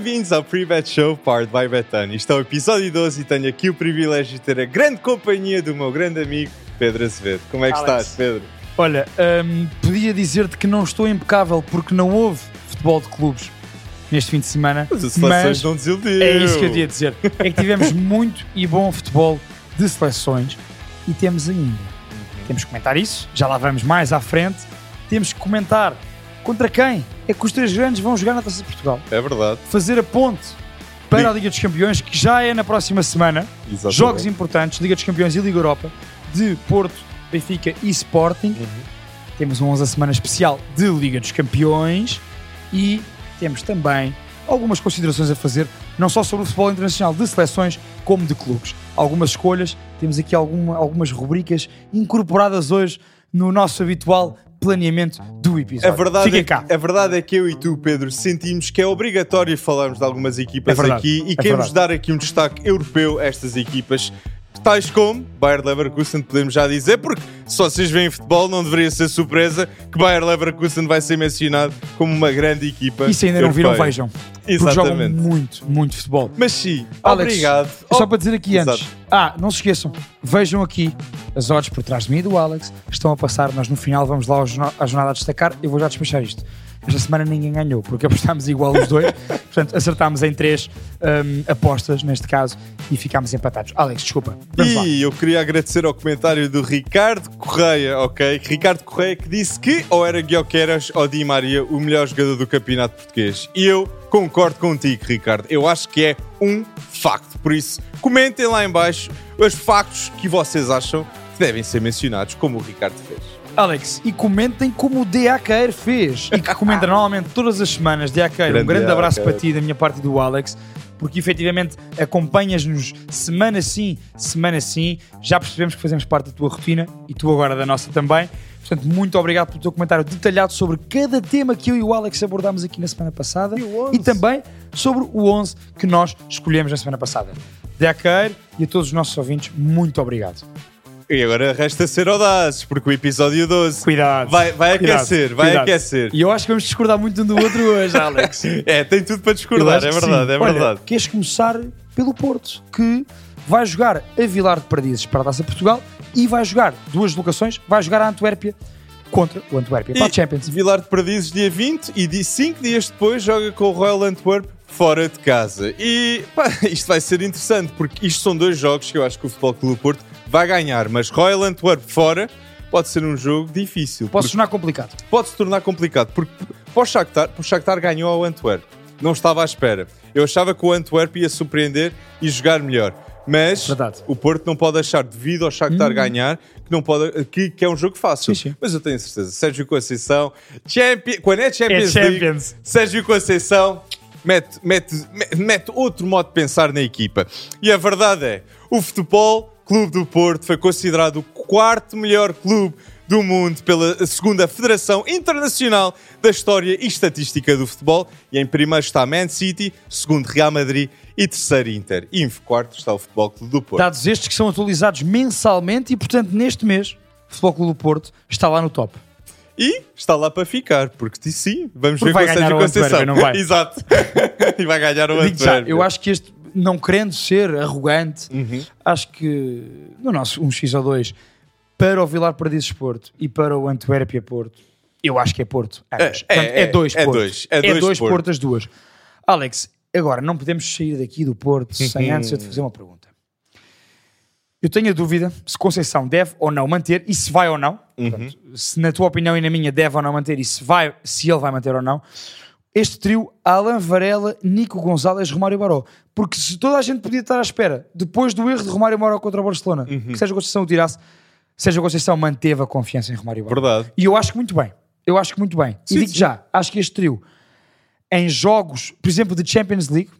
Bem-vindos ao Pre-Bet Show Powered by Betano. Isto é o episódio 12 e tenho aqui o privilégio de ter a grande companhia do meu grande amigo Pedro Azevedo. Como é que Alex. estás, Pedro? Olha, hum, podia dizer-te que não estou impecável porque não houve futebol de clubes neste fim de semana. Mas as seleções mas não é isso que eu ia dizer. É que tivemos muito e bom futebol de seleções e temos ainda. Temos que comentar isso, já lá vamos mais à frente. Temos que comentar contra quem é que os três grandes vão jogar na Taça de Portugal. É verdade. Fazer a ponte para Sim. a Liga dos Campeões, que já é na próxima semana. Exatamente. Jogos importantes, Liga dos Campeões e Liga Europa, de Porto, Benfica e Sporting. Uhum. Temos um 11 semana especial de Liga dos Campeões e temos também algumas considerações a fazer, não só sobre o futebol internacional de seleções, como de clubes. Algumas escolhas, temos aqui alguma- algumas rubricas incorporadas hoje no nosso habitual planeamento do A episódio. verdade, Fiquem é, cá. a verdade é que eu e tu, Pedro, sentimos que é obrigatório falarmos de algumas equipas É aqui e é queremos verdade. dar aqui um destaque europeu a estas equipas, tais como Bayer Leverkusen, podemos já dizer, porque se vocês veem futebol, não deveria ser surpresa que Bayer Leverkusen vai ser mencionado como uma grande equipa. E se ainda não viram, vejam. Porque jogam Exatamente. muito, muito futebol. Mas sim, Alex, obrigado. Só Oh, para dizer aqui Exato. antes. Ah, não se esqueçam, vejam aqui as odds por trás de mim e do Alex estão a passar. Nós no final vamos lá à jornada a destacar. Eu vou já despachar isto. Esta semana ninguém ganhou, porque apostámos igual os dois. Portanto, acertámos em três hum, apostas, neste caso, e ficámos empatados. Alex, desculpa. Vamos lá. E eu queria agradecer ao comentário do Ricardo Correia, ok? Ricardo Correia que disse que ou era Guioqueras ou Di Maria o melhor jogador do campeonato português. E eu concordo contigo, Ricardo. Eu acho que é um facto. Por isso, comentem lá em baixo os factos que vocês acham que devem ser mencionados, como o Ricardo fez. Alex, e comentem como o DAKR fez e que comenta normalmente todas as semanas. DAKR, um Grande abraço para ti da minha parte e do Alex, porque efetivamente acompanhas-nos semana sim, semana sim. Já percebemos que fazemos parte da tua rotina e tu agora da nossa também. Portanto, muito obrigado pelo teu comentário detalhado sobre cada tema que eu e o Alex abordámos aqui na semana passada E o 11. também sobre o 11 que nós escolhemos na semana passada. DAKR e a todos os nossos ouvintes, muito obrigado. E agora resta ser audazes, porque o episódio 12 Cuidado. vai, vai Cuidado, aquecer, vai cuidado. aquecer. E eu acho que vamos discordar muito um do outro hoje, Alex. É, tem tudo para discordar, é verdade, sim. é Olha, verdade. Queres começar pelo Porto, que vai jogar a Vilar de Perdizes para a Taça Portugal e vai jogar duas locações, vai jogar a Antuérpia contra o Antuérpia para a Champions. Vilar de Perdizes dia 20 e de 5 dias depois joga com o Royal Antwerp fora de casa. E pá, isto vai ser interessante porque isto são dois jogos que eu acho que o Futebol Clube do Porto vai ganhar, mas Royal Antwerp fora pode ser um jogo difícil. Posso porque tornar complicado. pode se tornar complicado porque para o Shakhtar, para o Shakhtar ganhou ao Antwerp. Não estava à espera. Eu achava que o Antwerp ia surpreender e jogar melhor. Mas Verdade. Hum. o Porto não pode achar, devido ao Shakhtar ganhar, que, não pode, que, que é um jogo fácil. Sim, sim. Mas eu tenho certeza. Sérgio Conceição, Champion, quando é Champions, É League, Champions. Sérgio Conceição mete, mete, mete outro modo de pensar na equipa. E a verdade é, o Futebol Clube do Porto foi considerado o quarto melhor clube do mundo pela segunda Federação Internacional da História e Estatística do Futebol. E em primeiro está Man City, segundo Real Madrid e terceiro Inter. E em quarto está o Futebol Clube do Porto. Dados estes que são atualizados mensalmente e, portanto, neste mês, o Futebol Clube do Porto está lá no top. E está lá para ficar, porque sim, vamos Porque ver com o Sérgio Conceição. não vai? Exato. e vai ganhar o Antuérpia. eu acho que este, não querendo ser arrogante, Uhum. acho que no nosso 1x ou 2, para o Vilar Perdizes Porto e para o Antuérpia Porto, eu acho que é Porto. ambos. É, Portanto, é, é dois é Portos. dois, é dois Porto. Porto as duas. Alex, agora não podemos sair daqui do Porto sem Uhum. antes eu te fazer uma pergunta. Eu tenho a dúvida se Conceição deve ou não manter e se vai ou não. Uhum. Portanto, se na tua opinião e na minha deve ou não manter e se, vai, se ele vai manter ou não. Este trio, Alan Varela, Nico Gonzalez, Romário Baró. Porque se toda a gente podia estar à espera, depois do erro de Romário Baró contra o Barcelona, Uhum. que Sérgio Conceição o tirasse, Sérgio Conceição manteve a confiança em Romário Baró. Verdade. E eu acho que muito bem. Eu acho que muito bem. Sim, e digo sim. já, acho que este trio, em jogos, por exemplo, de Champions League,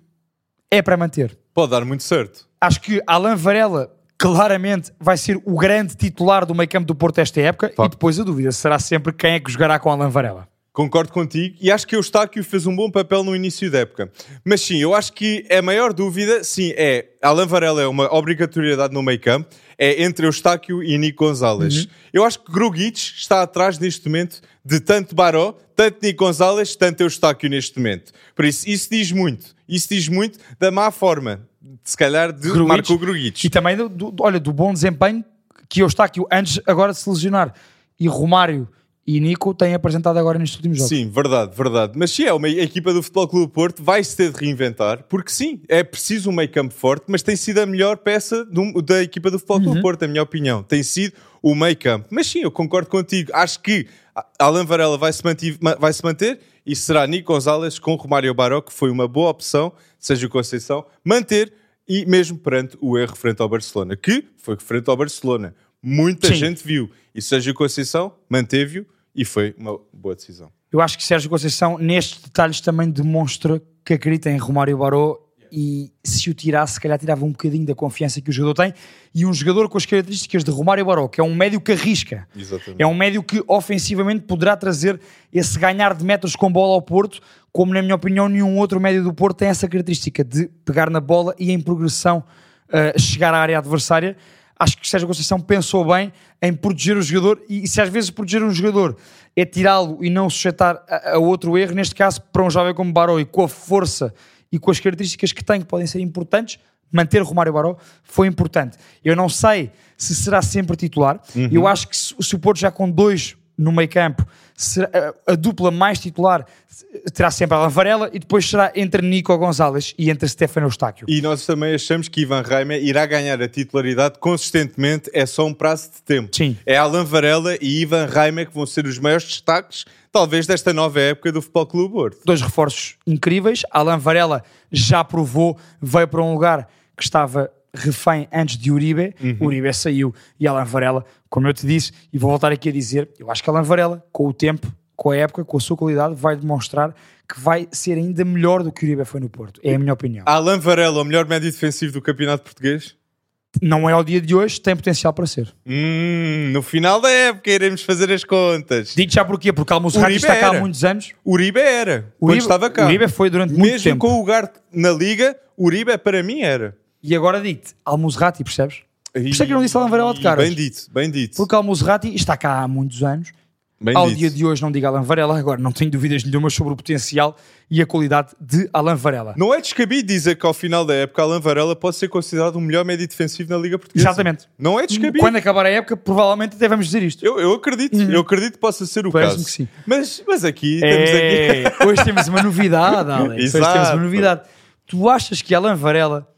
é para manter. Pode dar muito certo. Acho que Alan Varela claramente vai ser o grande titular do meio campo do Porto esta época Pá. e depois a dúvida será sempre quem é que jogará com Alan Varela. Concordo contigo e acho que o Eustáquio fez um bom papel no início da época. Mas sim, eu acho que a maior dúvida, sim, é Alan Varela é uma obrigatoriedade no meio campo, é entre Eustáquio e Nico Gonzalez. Eu acho que Grugic está atrás neste momento de tanto Baró, tanto Nico Gonzalez, tanto Eustáquio neste momento. Por isso, isso diz muito. Isso diz muito da má forma, se calhar, de Grujic. Marco Grujic. E também, do, do- olha, do bom desempenho que eu está aqui antes agora de se lesionar. E Romário e Nico têm apresentado agora nestes últimos jogos. Sim, verdade, verdade. Mas sim, é uma a equipa do Futebol Clube do Porto vai se ter de reinventar, porque sim, é preciso um meio campo forte, mas tem sido a melhor peça do- da equipa do Futebol Clube do Porto, na minha opinião. Tem sido o meio campo. Mas sim, eu concordo contigo. Acho que a- Alan Varela vai se, mantive- ma- vai se manter e será Nico Gonzalez com Romário Baró, que foi uma boa opção, Sérgio Conceição, manter e mesmo perante o erro frente ao Barcelona, que foi frente ao Barcelona. Muita Sim. gente viu. E Sérgio Conceição manteve-o e foi uma boa decisão. Eu acho que Sérgio Conceição, nestes detalhes, também demonstra que acredita em Romário Baró e se o tirasse, se calhar tirava um bocadinho da confiança que o jogador tem. E um jogador com as características de Romário Baró, que é um médio que arrisca, Exatamente. é um médio que ofensivamente poderá trazer esse ganhar de metros com bola ao Porto, como na minha opinião nenhum outro médio do Porto tem essa característica de pegar na bola e em progressão uh, chegar à área adversária. Acho que Sérgio Conceição pensou bem em proteger o jogador e, se às vezes proteger um jogador é tirá-lo e não sujeitar a, a outro erro, neste caso para um jovem como Baró e com a força e com as características que tem que podem ser importantes, manter Romário Baró foi importante. Eu não sei se será sempre titular. Eu acho que se, se o Porto já com dois no meio campo, será- a, a dupla mais titular terá sempre Alan Varela e depois será entre Nico Gonzalez e entre Stefano Eustáquio. E nós também achamos que Ivan Reimer irá ganhar a titularidade consistentemente, é só um prazo de tempo. Sim. É Alan Varela e Ivan Reimer que vão ser os maiores destaques, talvez, desta nova época do Futebol Clube Porto. Dois reforços incríveis. Alan Varela já provou, veio para um lugar que estava refém antes de Uribe. Uribe saiu e Alan Varela, como eu te disse, e vou voltar aqui a dizer, eu acho que Alan Varela, com o tempo, com a época, com a sua qualidade, vai demonstrar que vai ser ainda melhor do que Uribe foi no Porto. É a minha opinião. Alan Varela, o melhor médio defensivo do campeonato português? Não é ao dia de hoje, tem potencial para ser. Hum, no final da época iremos fazer as contas. Digo já porquê, porque Uribe está cá há muitos anos. Uribe era, quando Uribe, estava cá. Uribe foi durante muito Mesmo tempo. com o lugar na Liga, Uribe para mim era. E agora digo-te, Almozrati, percebes? Por isso é que eu não disse Alan Varela de caras. Bem dito, bem dito. Porque Almozrati está cá há muitos anos. Bem Ao dito. dia de hoje não digo Alan Varela, agora não tenho dúvidas nenhumas sobre o potencial e a qualidade de Alan Varela. Não é descabido dizer que ao final da época Alan Varela pode ser considerado o melhor médio defensivo na Liga Portuguesa. Exatamente. Não é descabido. Quando acabar a época, provavelmente devemos dizer isto. Eu, eu acredito, eu acredito que possa ser o Parece-me caso. que sim. Mas, mas aqui temos É, aqui. hoje temos uma novidade, Alex. Hoje temos Exato. uma novidade. Tu achas que Alan Varela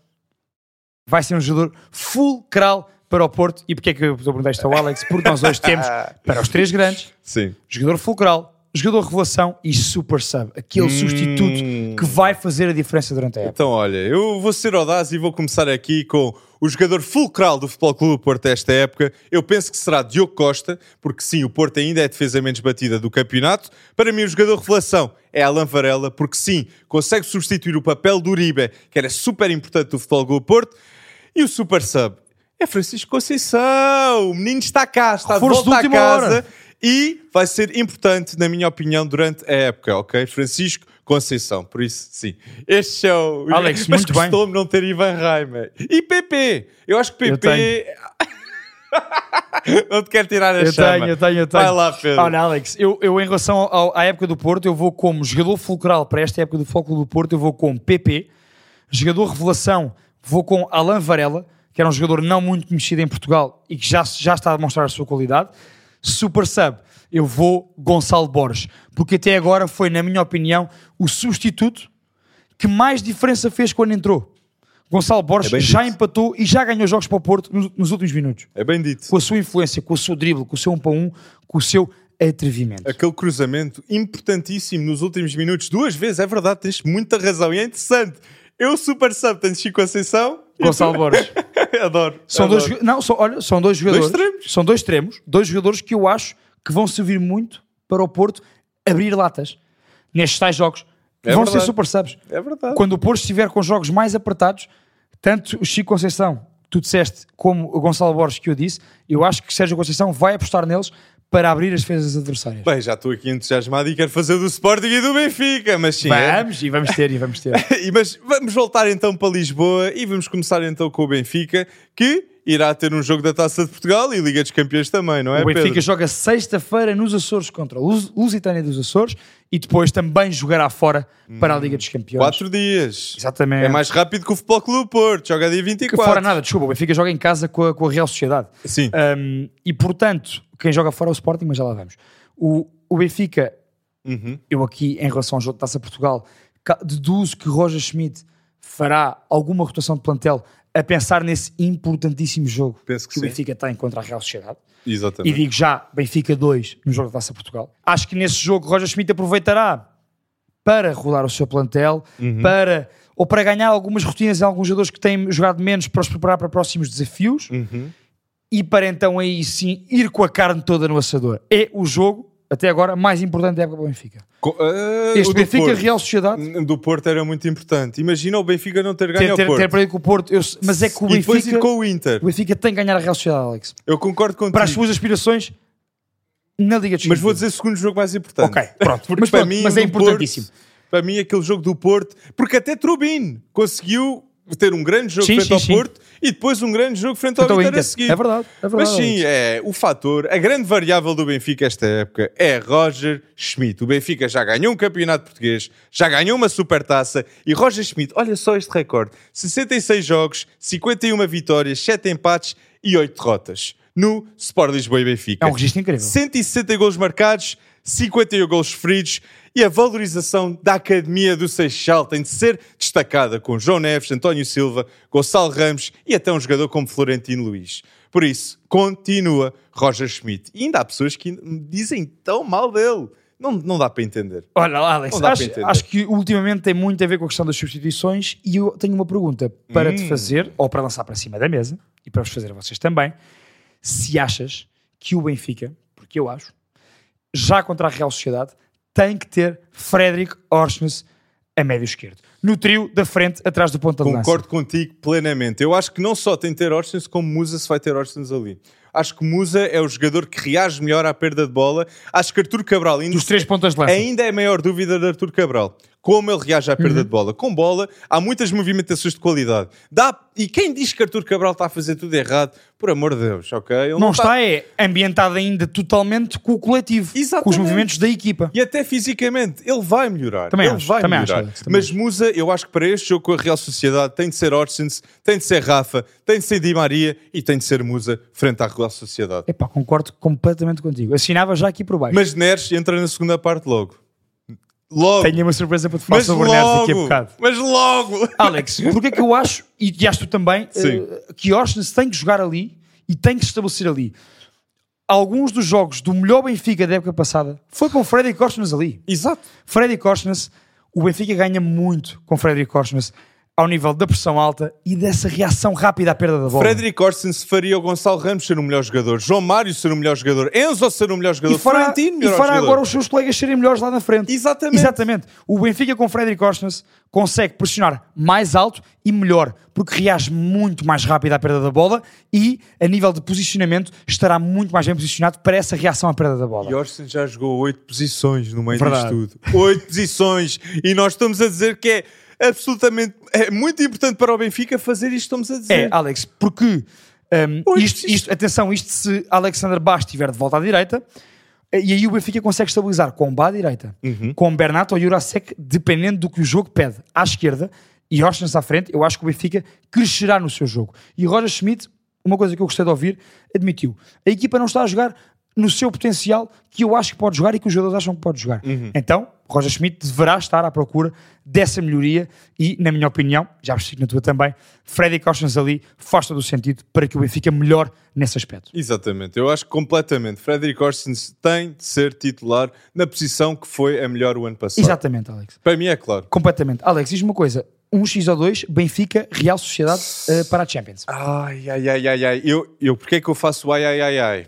vai ser um jogador fulcral para o Porto? E porquê é que eu estou a perguntar isto ao Alex? Porque nós hoje temos, para os três grandes, Sim. jogador fulcral, jogador revelação e super sub. Aquele Hum. substituto que vai fazer a diferença durante a época. Então, olha, eu vou ser audaz e vou começar aqui com o jogador fulcral do Futebol Clube do Porto esta época. Eu penso que será Diogo Costa, porque sim, o Porto ainda é a defesa menos batida do campeonato. Para mim, o jogador revelação é Alan Varela, porque sim, consegue substituir o papel do Uribe, que era super importante do Futebol Clube do Porto. E o super sub é Francisco Conceição. O menino está cá, está Reforço de volta de à última casa. hora. E vai ser importante, na minha opinião, durante a época, ok? Francisco Conceição, por isso, sim. Este é o... Alex, Mas muito bem. custou-me não ter Ivan Reimer. E PP. Eu acho que PP... não te quero tirar a Eu chama. tenho, eu tenho, eu tenho. Vai lá, Pedro. Olha, Alex, eu, eu em relação ao- à época do Porto, eu vou como jogador fulcral para esta época do Foco do Porto, eu vou com PP. Jogador revelação, vou com Alan Varela, que era um jogador não muito conhecido em Portugal e que já, já está a demonstrar a sua qualidade. Super sub, eu vou Gonçalo Borges, porque até agora foi, na minha opinião, o substituto que mais diferença fez quando entrou. Gonçalo Borges É já dito. empatou e já ganhou jogos para o Porto nos, nos últimos minutos É bem dito. com a sua influência, com o seu drible, com o seu um para um, com o seu atrevimento. Aquele cruzamento importantíssimo nos últimos minutos, duas vezes, é verdade, tens muita razão. E é interessante. Eu, super sub, tenho Chico Conceição. e Gonçalo Borges. adoro. São adoro. dois, não, são, olha, são dois jogadores. extremos. São dois extremos, dois jogadores que eu acho que vão servir muito para o Porto abrir latas nestes tais jogos. É vão verdade. ser super subs. É verdade. Quando o Porto estiver com jogos mais apertados, tanto o Chico Conceição, tu disseste, como o Gonçalo Borges, que eu disse, eu acho que Sérgio Conceição vai apostar neles para abrir as defesas adversárias. Bem, já estou aqui entusiasmado e quero fazer do Sporting e do Benfica, mas sim. é- Vamos, e vamos ter, e vamos ter. E, mas vamos voltar então para Lisboa e vamos começar então com o Benfica, que irá ter um jogo da Taça de Portugal e Liga dos Campeões também, não é, o Benfica Pedro? joga sexta-feira nos Açores contra o Lus- Lusitânia dos Açores e depois também jogará fora para a Liga dos Campeões. Quatro dias. Exatamente. É mais rápido que o Futebol Clube Porto, joga dia que 24. fora nada, desculpa, o Benfica joga em casa com a, com a Real Sociedade. Sim. Um, e portanto, quem joga fora é o Sporting, mas já lá vamos. O, o Benfica, Uhum. eu aqui em relação ao jogo de Taça Portugal, deduzo que Roger Schmidt fará alguma rotação de plantel a pensar nesse importantíssimo jogo Penso que o sim. Benfica tem contra a Real Sociedade. E Exatamente. digo já, Benfica 2 no jogo da Taça Portugal. Acho que nesse jogo Roger Schmidt aproveitará para rodar o seu plantel, Uhum. para ou para ganhar algumas rotinas em alguns jogadores que têm jogado menos para os preparar para próximos desafios Uhum. E para então aí sim ir com a carne toda no assador. É o jogo, até agora, mais importante da época para o Benfica. Co- ah, Este o Benfica Porto. Real Sociedade Do Porto era muito importante. Imagina o Benfica não ter ganho ter, ao ter, Porto. ter perdido com o Porto, eu- mas é que o e depois Benfica, ir com o Inter. o Benfica tem que ganhar a Real Sociedade, Alex. Eu concordo contigo. Para as suas aspirações na Liga dos Mas vou dizer o segundo jogo mais importante. Ok, pronto. Porque Mas para pronto, mim, mas é importantíssimo. Porto, para mim, aquele jogo do Porto, porque até Trubin conseguiu ter um grande jogo Sim, frente sim, ao sim. Porto e depois um grande jogo frente ao Então, Inter, a seguir. É verdade, é verdade. Mas sim, é o fator, a grande variável do Benfica esta época é Roger Schmidt. O Benfica já ganhou um campeonato português, já ganhou uma supertaça e Roger Schmidt, olha só este recorde: 66 jogos, 51 vitórias, 7 empates e 8 derrotas no Sport Lisboa e Benfica. É um registro incrível. 160 gols marcados, 51 gols sofridos e a valorização da Academia do Seixal tem de ser destacada com João Neves, António Silva, Gonçalo Ramos e até um jogador como Florentino Luís. Por isso, continua Roger Schmidt. E ainda há pessoas que dizem tão mal dele. Não, não dá para entender. Olha, Alex, dá para acho, entender. acho que ultimamente tem muito a ver com a questão das substituições e eu tenho uma pergunta para Hum. te fazer, ou para lançar para cima da mesa, e para vos fazer a vocês também, se achas que o Benfica, porque eu acho, já contra a Real Sociedade, tem que ter Frederic Orsnes a médio esquerdo. No trio da frente, atrás do ponta de lança. Concordo contigo plenamente. Eu acho que não só tem de ter Orsens, como Musa se vai ter Orsens ali. Acho que Musa é o jogador que reage melhor à perda de bola. Acho que Artur Cabral ainda Dos três pontas de lança. Ainda é a maior dúvida de Artur Cabral. Como ele reage à perda Uhum. de bola. Com bola, há muitas movimentações de qualidade. Dá... E quem diz que Artur Cabral está a fazer tudo errado, por amor de Deus, ok? Ele Não está é ambientado ainda totalmente com o coletivo, com os Exatamente. movimentos da equipa. E até fisicamente, ele vai melhorar. Também ele acho, vai também acho, melhorar. Também Mas Musa, eu acho que para este jogo com a Real Sociedade tem de ser Orsens, tem de ser Rafa, tem de ser Di Maria e tem de ser Musa frente à Real Sociedade. Epá, concordo completamente contigo. Assinava já aqui por baixo. Mas Neres entra na segunda parte logo. Logo. Tenho uma surpresa para te falar mas sobre o Neres daqui a logo. bocado. Mas logo. Alex, porque é que eu acho, e, e acho tu também, eh, que Orsnes tem que jogar ali e tem que se estabelecer ali. Alguns dos jogos do melhor Benfica da época passada foi com Freddy Orsnes ali. Exato. Freddy Orsnes, o Benfica ganha muito com Freddy Orsnes ao nível da pressão alta e dessa reação rápida à perda da bola. Frederic Orsens faria o Gonçalo Ramos ser o melhor jogador, João Mário ser o melhor jogador, Enzo ser o melhor jogador, e fará, Florentino e melhor fará jogador. agora os seus colegas serem melhores lá na frente. Exatamente. Exatamente. O Benfica com Frederic Orsnes consegue pressionar mais alto e melhor, porque reage muito mais rápido à perda da bola e, a nível de posicionamento, estará muito mais bem posicionado para essa reação à perda da bola. E Orson já jogou oito posições no meio Verdade. disto tudo. Oito posições. E nós estamos a dizer que é absolutamente... É muito importante para o Benfica fazer isto que estamos a dizer. É, Alex, porque um, Pois, isto, isto- atenção, isto se Alexander Bast estiver de volta à direita, eh, e aí o Benfica consegue estabilizar com Bá à direita, Uhum. com Bernat ou Jurasek, dependendo do que o jogo pede, à esquerda, e Orsnes à frente, eu acho que o Benfica crescerá no seu jogo. E Roger Schmidt, uma coisa que eu gostei de ouvir, admitiu, a equipa não está a jogar no seu potencial que eu acho que pode jogar e que os jogadores acham que pode jogar. Uhum. Então, Roger Schmidt deverá estar à procura dessa melhoria e, na minha opinião, já percebi na tua também, Freddy Costens ali faz todo o sentido para que o Benfica melhor nesse aspecto. Exatamente. Eu acho completamente. Frederic Orsens tem de ser titular na posição que foi a melhor o ano passado. Exatamente, Alex. Para mim é claro. Completamente. Alex, diz-me uma coisa. Um X ou dois, Benfica, Real Sociedade eh, para a Champions. Ai, ai, ai, ai, ai. Eu, eu, porquê é que eu faço ai, ai, ai, ai?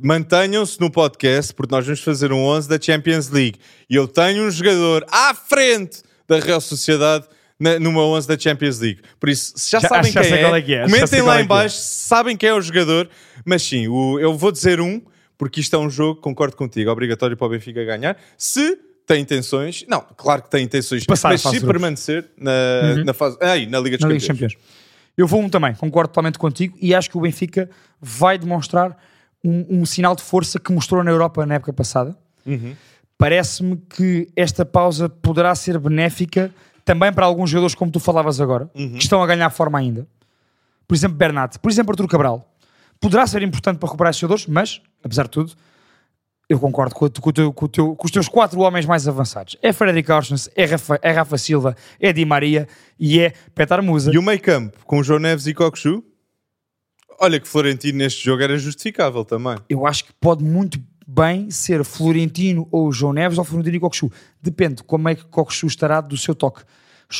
Mantenham-se no podcast, porque nós vamos fazer um 11 da Champions League. E eu tenho um jogador à frente da Real Sociedade na, numa 11 da Champions League. Por isso, se já, Já- sabem quem é, é que é, comentem lá é em é. baixo sabem quem é o jogador. Mas sim, o- eu vou dizer um, porque isto é um jogo, concordo contigo, obrigatório para o Benfica ganhar. Se tem intenções, não, claro que tem intenções, Passar mas se permanecer na, na fase, ai, na Liga dos Na Liga Campeões. dos Campeões. Eu vou um também, concordo totalmente contigo e acho que o Benfica vai demonstrar um, um sinal de força que mostrou na Europa na época passada. Parece-me que esta pausa poderá ser benéfica também para alguns jogadores, como tu falavas agora, que estão a ganhar forma ainda. Por exemplo, Bernat, por exemplo, Artur Cabral. Poderá ser importante para recuperar esses jogadores, mas, apesar de tudo, eu concordo com, o teu- com o teu- com os teus quatro homens mais avançados. É Frederic Orsens, é Rafa, é Rafa Silva, é Di Maria e é Petar Musa. E o meio campo, com João Neves e Cockchu? Olha que Florentino neste jogo era justificável também. Eu acho que pode muito bem ser Florentino ou João Neves ou Florentino e Cockchu. Depende de como é que Cockchu estará do seu toque.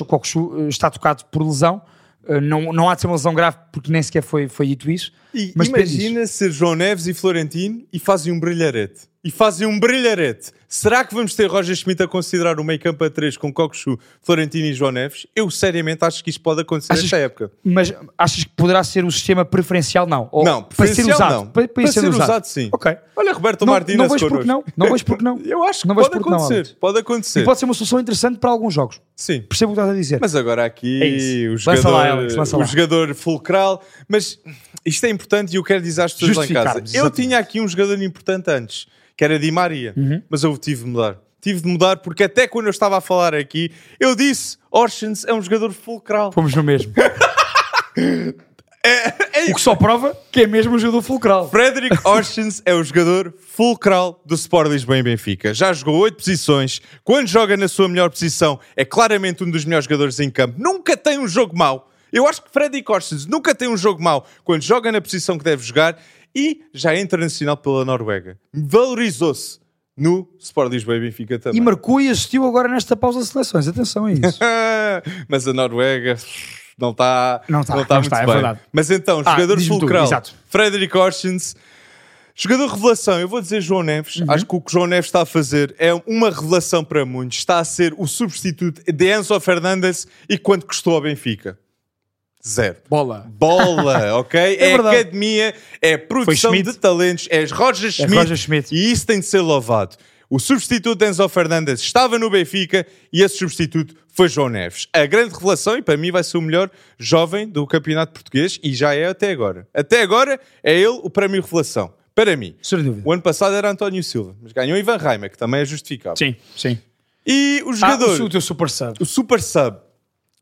O Cockchu eh, está tocado por lesão, eh, não, não há de ser uma lesão grave porque nem sequer foi, foi dito isso. E Mas imagina ser João Neves e Florentino e fazem um brilharete. E fazem um brilharete. Será que vamos ter Roger Schmidt a considerar o meio campo a 3 com Cockchu, Florentino e João Neves? Eu seriamente acho que isto pode acontecer Achas nesta época. Mas achas que poderá ser o sistema preferencial? Não. Ou Não, para ser usado. não. Para, para Para ser, ser usado. usado, sim. Ok. Olha, Roberto Não, Martínez não vejo porque não. Não vejo porque não. Eu acho que Não pode não, acontecer. Alex. pode E acontecer. pode ser uma solução interessante para alguns jogos. Sim. Percebo o que estás a dizer. Mas agora aqui É isso. o jogador, lá, Alex, o jogador fulcral. Mas isto é importante e eu quero dizer às pessoas lá em casa. Eu exatamente. tinha aqui um jogador importante antes, que era Di Maria, Uhum. mas eu tive de mudar. Tive de mudar porque até quando eu estava a falar aqui, eu disse Orsens é um jogador fulcral. Fomos no mesmo. É, o que só prova que é mesmo o jogador fulcral. Frederick Orsens é o jogador fulcral do Sport Lisboa em Benfica. Já jogou oito posições. Quando joga na sua melhor posição, é claramente um dos melhores jogadores em campo. Nunca tem um jogo mau. Eu acho que Frederick Orsens nunca tem um jogo mau quando joga na posição que deve jogar e já é internacional pela Noruega. Valorizou-se no Sport Lisboa e Benfica também. E marcou e assistiu agora nesta pausa de seleções. Atenção a isso. Mas a Noruega não está Não está, não não muito está, é bem. verdade. Mas então, Ah, jogador tu, fulcral, exato. Frederick Orsens, jogador revelação, eu vou dizer João Neves, Uhum. acho que o que João Neves está a fazer é uma revelação para muitos, está a ser o substituto de Enzo Fernandes e quanto custou ao Benfica? Zero. Bola. Bola, ok? É, verdade. academia, é produção de talentos, é Roger Schmidt, Roger Schmidt. e isso tem de ser louvado. O substituto de Enzo Fernandes estava no Benfica e esse substituto foi João Neves. A grande revelação, e para mim vai ser o melhor jovem do campeonato português, e já é até agora. Até agora é ele o prémio revelação. Para mim. Sem dúvida. O ano passado era António Silva, mas ganhou Ivan Reimer, que também é justificável. Sim, sim. E o Ah, jogador, o, o teu super sub. o super sub.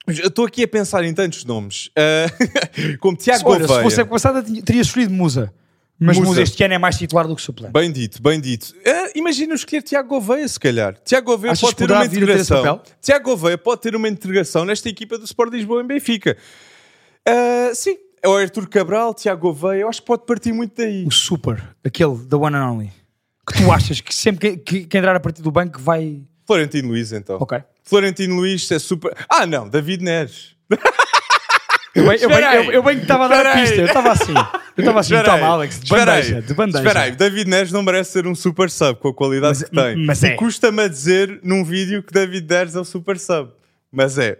Eu estou aqui a pensar em tantos nomes. Ah, como Tiago Olha, se Gouveia. fosse a passada, teria escolhido Musa. Mas Musa. Musa. este ano é mais titular do que suplente. Bem dito, bem dito. Ah, imagina escolher Tiago Gouveia, se calhar. Tiago Gouveia Achas pode ter uma ter integração. papel? Tiago Gouveia pode ter uma integração nesta equipa do Sport Lisboa em Benfica. Ah, sim, é o Arthur Cabral, Tiago Gouveia, eu acho que pode partir muito daí. O super, aquele, the one and only. Que tu achas que sempre que, que, que entrar a partir do banco vai. Florentino Luiz, então. Ok. Florentino Luiz é super. Ah, não, David Neres. Eu bem, eu bem, eu, eu bem que estava a dar a pista. Eu estava assim. Eu estava assim, Espera aí, toma, Alex, de bandeja. De bandeja. Espera aí, David Neres não merece ser um super sub com a qualidade Mas- que tem. mas é. Custa-me a dizer num vídeo que David Neres é o super sub. Mas é.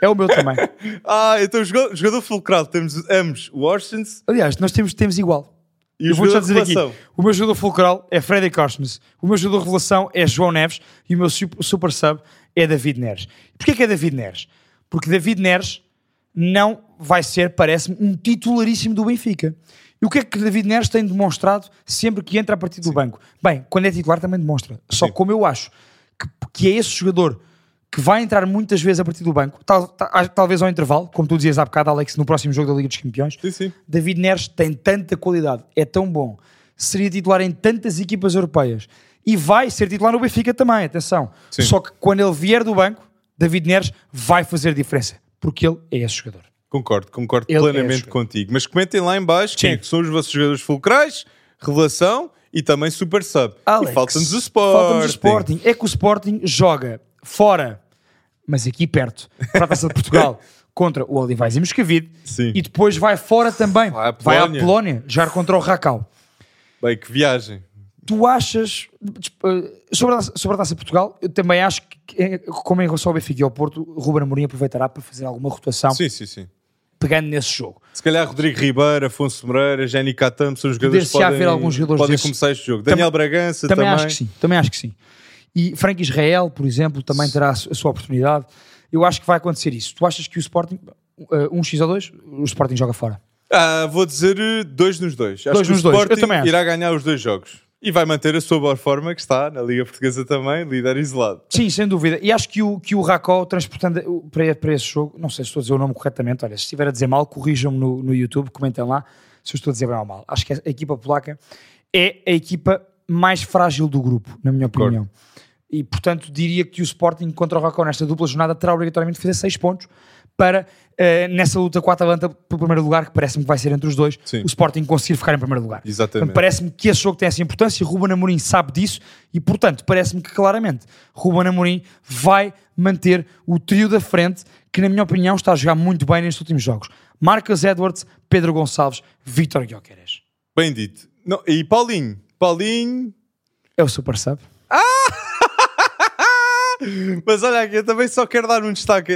É o meu também. Ah, então jogador, jogador fulcral, temos ambos Orsens Aliás, nós temos, temos igual. E o Eu vou já dizer aqui: revelação. o meu jogador fulcral é Freddy Cosmes, o meu jogador de revelação é João Neves e o meu super, sub é David Neres. Porquê que é David Neres? Porque David Neres não vai ser, parece-me, um titularíssimo do Benfica. E o que é que David Neres tem demonstrado sempre que entra a partir do banco? Bem, quando é titular também demonstra. Só Sim. como eu acho que, que é esse jogador que vai entrar muitas vezes a partir do banco, tal- tal- talvez ao intervalo, como tu dizias há bocado, Alex, no próximo jogo da Liga dos Campeões, Sim, sim. David Neres tem tanta qualidade, é tão bom, seria titular em tantas equipas europeias e vai ser titular no Benfica também, atenção. Sim. Só que quando ele vier do banco, David Neres vai fazer diferença, porque ele é esse jogador. Concordo, concordo Ele é plenamente jogador. contigo. Mas comentem lá em baixo quem é que são os vossos jogadores fulcrais, revelação e também super sub. Alex, e falta-nos o Sporting. Falta-nos o Sporting. É que o Sporting joga fora, mas aqui perto, para a Taça de Portugal, contra o Olivais e Moscavide, Sim. e depois vai fora também, Vai à vai à Polónia. Já contra o Racau. Bem, que viagem. tu achas eh, sobre a, sobre a Taça de Portugal, eu também acho que, eh, como em relação ao Benfica e ao Porto, Ruben Amorim aproveitará para fazer alguma rotação Sim, sim, sim. pegando nesse jogo. Se calhar Rodrigo Ribeiro, Afonso Moreira, Jenny Catam são os jogadores que podem, alguns jogadores podem desses. começar este jogo. Tam- Daniel Bragança Também, também. acho que sim, também acho que sim. E Frank Israel, por exemplo, também terá a su- a sua oportunidade. Eu acho que vai acontecer isso. Tu achas que o Sporting, uh, um X ou dois, o Sporting joga fora. Ah, vou dizer eh, dois nos dois. Acho Dois que o dois. Sporting acho. irá ganhar os dois jogos. E vai manter a sua boa forma que está na Liga Portuguesa também, líder isolado. Sim, sem dúvida. E acho que o, que o Racó, transportando o- para, para esse jogo, não sei se estou a dizer o nome corretamente, olha, se estiver a dizer mal, corrijam-me no, no YouTube, comentem lá se eu estou a dizer bem ou mal. Acho que a equipa polaca é a equipa mais frágil do grupo, na minha opinião. E, portanto, diria que o Sporting contra o Racó nesta dupla jornada terá obrigatoriamente de fazer 6 pontos para, eh, nessa luta com a Atalanta pelo primeiro lugar, que parece-me que vai ser entre os dois, Sim. o Sporting conseguir ficar em primeiro lugar. Exatamente. Parece-me que esse jogo tem essa importância, Ruben Amorim sabe disso e, portanto, parece-me que claramente Ruben Amorim vai manter o trio da frente que, na minha opinião, está a jogar muito bem nestes últimos jogos. Marcos Edwards, Pedro Gonçalves, Vítor Guioqueres. Bem dito. Não, e Paulinho? Paulinho. É o super sub. Mas olha aqui, eu também só quero dar um destaque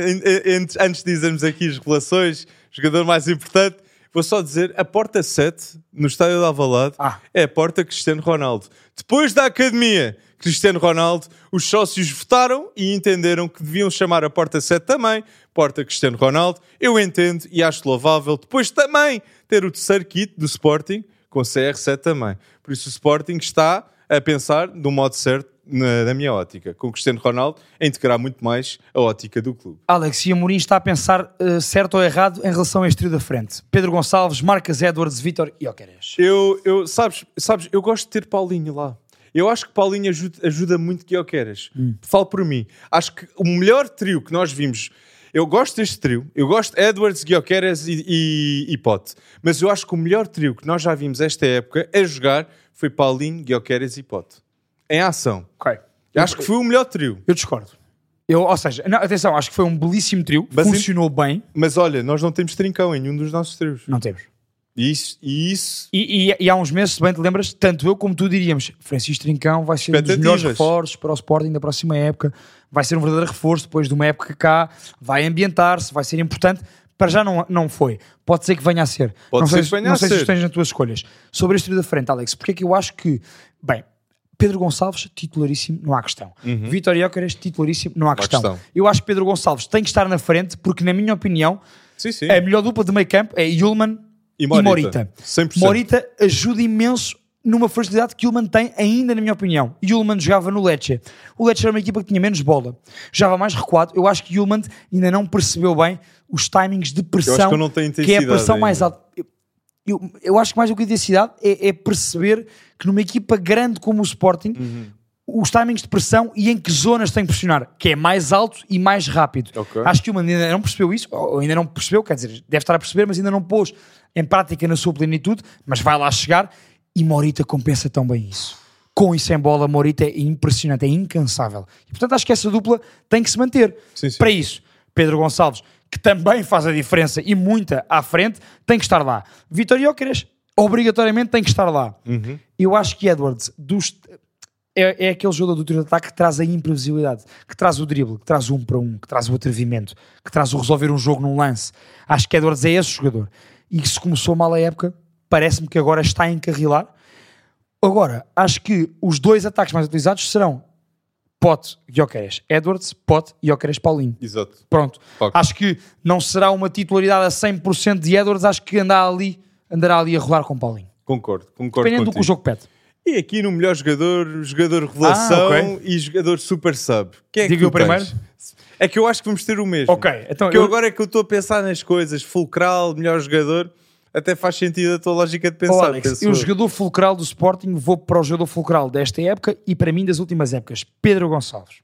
antes de dizermos aqui as relações, jogador mais importante. Vou só dizer, a porta 7 no estádio de Alvalade Ah. é a porta Cristiano Ronaldo. Depois da academia Cristiano Ronaldo, os sócios votaram e entenderam que deviam chamar a porta 7 também porta Cristiano Ronaldo. Eu entendo e acho louvável depois também ter o terceiro kit do Sporting com CR7 também. Por isso o Sporting está a pensar do modo certo na, na minha ótica, com o Cristiano Ronaldo a integrar muito mais a ótica do clube. Alex, e Amorim está a pensar eh, certo ou errado em relação a este trio da frente. Pedro Gonçalves, Marcos Edwards, Vítor Guioqueres. Eu, eu, sabes, sabes, eu gosto de ter Paulinho lá. Eu acho que Paulinho ajuda, ajuda muito que eu queres. Falo por mim. Acho que o melhor trio que nós vimos. Eu gosto deste trio. Eu gosto de Edwards, Guioqueres e, e, e Pote. Mas eu acho que o melhor trio que nós já vimos esta época a jogar foi Paulinho, Guioqueres e Pote. Em ação. Ok. Eu acho que foi o melhor trio. Eu discordo. Eu, ou seja, não, atenção, acho que foi um belíssimo trio, Mas funcionou bem. Mas olha, nós não temos trincão em nenhum dos nossos trios. Não temos. E isso, e isso E, e- e há uns meses, se bem te lembras, tanto eu como tu diríamos Francisco Trincão vai ser um dos melhores reforços para o Sporting da próxima época, vai ser um verdadeiro reforço depois de uma época cá, vai ambientar-se, vai ser importante. Para já não, não foi. Pode ser que venha a ser. Pode não ser sei, que venha não a sei ser. se tens nas tuas escolhas. Sobre este trio da frente, Alex, porque é que eu acho que, bem, Pedro Gonçalves, titularíssimo, não há questão. Vitor Iócaras, titularíssimo, não há questão. questão. Eu acho que Pedro Gonçalves tem que estar na frente, porque, na minha opinião, Sim, sim. a melhor dupla de meio campo é Yulman E e Morita. Morita. 100%. Morita ajuda imenso numa fragilidade que Yulman tem ainda, na minha opinião. Yulman jogava no Lecce. O Lecce era uma equipa que tinha menos bola. Jogava mais recuado. Eu acho que Yulman ainda não percebeu bem os timings de pressão. que eu não tenho que é a pressão mais ainda. alta. Eu, eu, acho que mais do que intensidade é, é perceber que numa equipa grande como o Sporting, Uhum. os timings de pressão e em que zonas tem que pressionar, que é mais alto e mais rápido. Ok. Acho que o Yulman ainda não percebeu isso, ou ainda não percebeu, quer dizer, deve estar a perceber, mas ainda não pôs em prática na sua plenitude, mas vai lá chegar e Morita compensa tão bem isso. Com e sem bola, Morita é impressionante, é incansável. E portanto acho que essa dupla tem que se manter. Sim, sim. Para isso, Pedro Gonçalves, que também faz a diferença e muita à frente, tem que estar lá. Vitor Jóqueres, obrigatoriamente tem que estar lá. Uhum. Eu acho que Edwards dos- é, é aquele jogador do trio de ataque que traz a imprevisibilidade, que traz o drible, que traz o um para um, que traz o atrevimento, que traz o resolver um jogo num lance. Acho que Edwards é esse jogador. E se começou mal a época, parece-me que agora está a encarrilar. Agora, acho que os dois ataques mais utilizados serão Pote, Gyökeres, Edwards, Pote, Gyökeres, Paulinho. Exato. Pronto. Acho que não será uma titularidade a 100% de Edwards, acho que andará ali, andará ali a rodar com Paulinho. Concordo, concordo Dependendo do que o contigo. jogo pede. E aqui no melhor jogador, jogador revelação Ah, ok. e jogador super sub. Quem é que Diga tu o primeiro. É que eu acho que vamos ter o mesmo. Ok, então Porque eu eu- agora é que eu estou a pensar nas coisas, fulcral, melhor jogador, até faz sentido a tua lógica de Oh, pensar. Alex, eu, eu. jogador fulcral do Sporting, vou para o jogador fulcral desta época e para mim das últimas épocas, Pedro Gonçalves.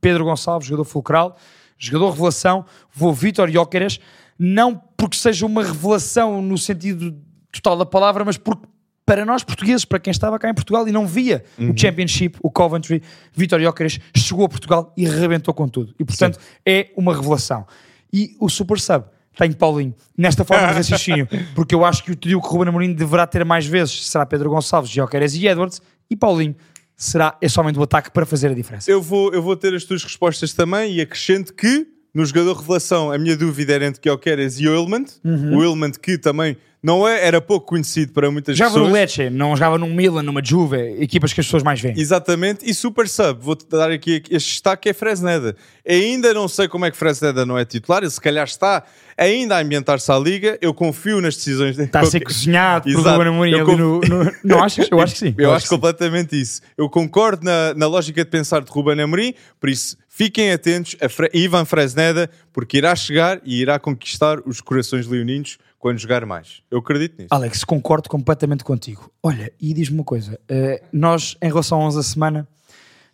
Pedro Gonçalves, jogador fulcral, jogador revelação, vou Vítor Jóqueres, não porque seja uma revelação no sentido total da palavra, mas porque para nós portugueses, para quem estava cá em Portugal e não via Uhum. o Championship, o Coventry, Vítor Jóqueres chegou a Portugal e rebentou com tudo. E portanto é uma revelação. E o Super Sub tenho Paulinho nesta forma de raciocínio, porque eu acho que o trio que o Ruben Amorim deverá ter mais vezes será Pedro Gonçalves, Jóqueres e Edwards, e Paulinho será é somente o ataque para fazer a diferença. Eu vou, eu vou ter as tuas respostas também e acrescento que no jogador revelação, a minha dúvida era entre Gyökeres e Oilmand. Uhum. O Oilmand que também não é, era pouco conhecido para muitas Jogava pessoas. no Lecce, não jogava num Milan, numa Juve, equipas que as pessoas mais veem. Exatamente, e super sub, vou-te dar aqui este destaque é Fresneda. Ainda não sei como é que Fresneda não é titular, ele se calhar está ainda a ambientar-se à liga, eu confio nas decisões dele. Está a ser cozinhado por Exato. Ruben Amorim Eu ali no, no- Não achas? Eu acho que sim. Eu, acho, que sim. completamente isso. Eu concordo na, na lógica de pensar de Ruben Amorim, por isso fiquem atentos a Fre Ivan Fresneda, porque irá chegar e irá conquistar os corações leoninos quando jogar mais. Eu acredito nisso. Alex, concordo completamente contigo. Olha, e diz-me uma coisa: eh, nós, em relação a 11 da semana,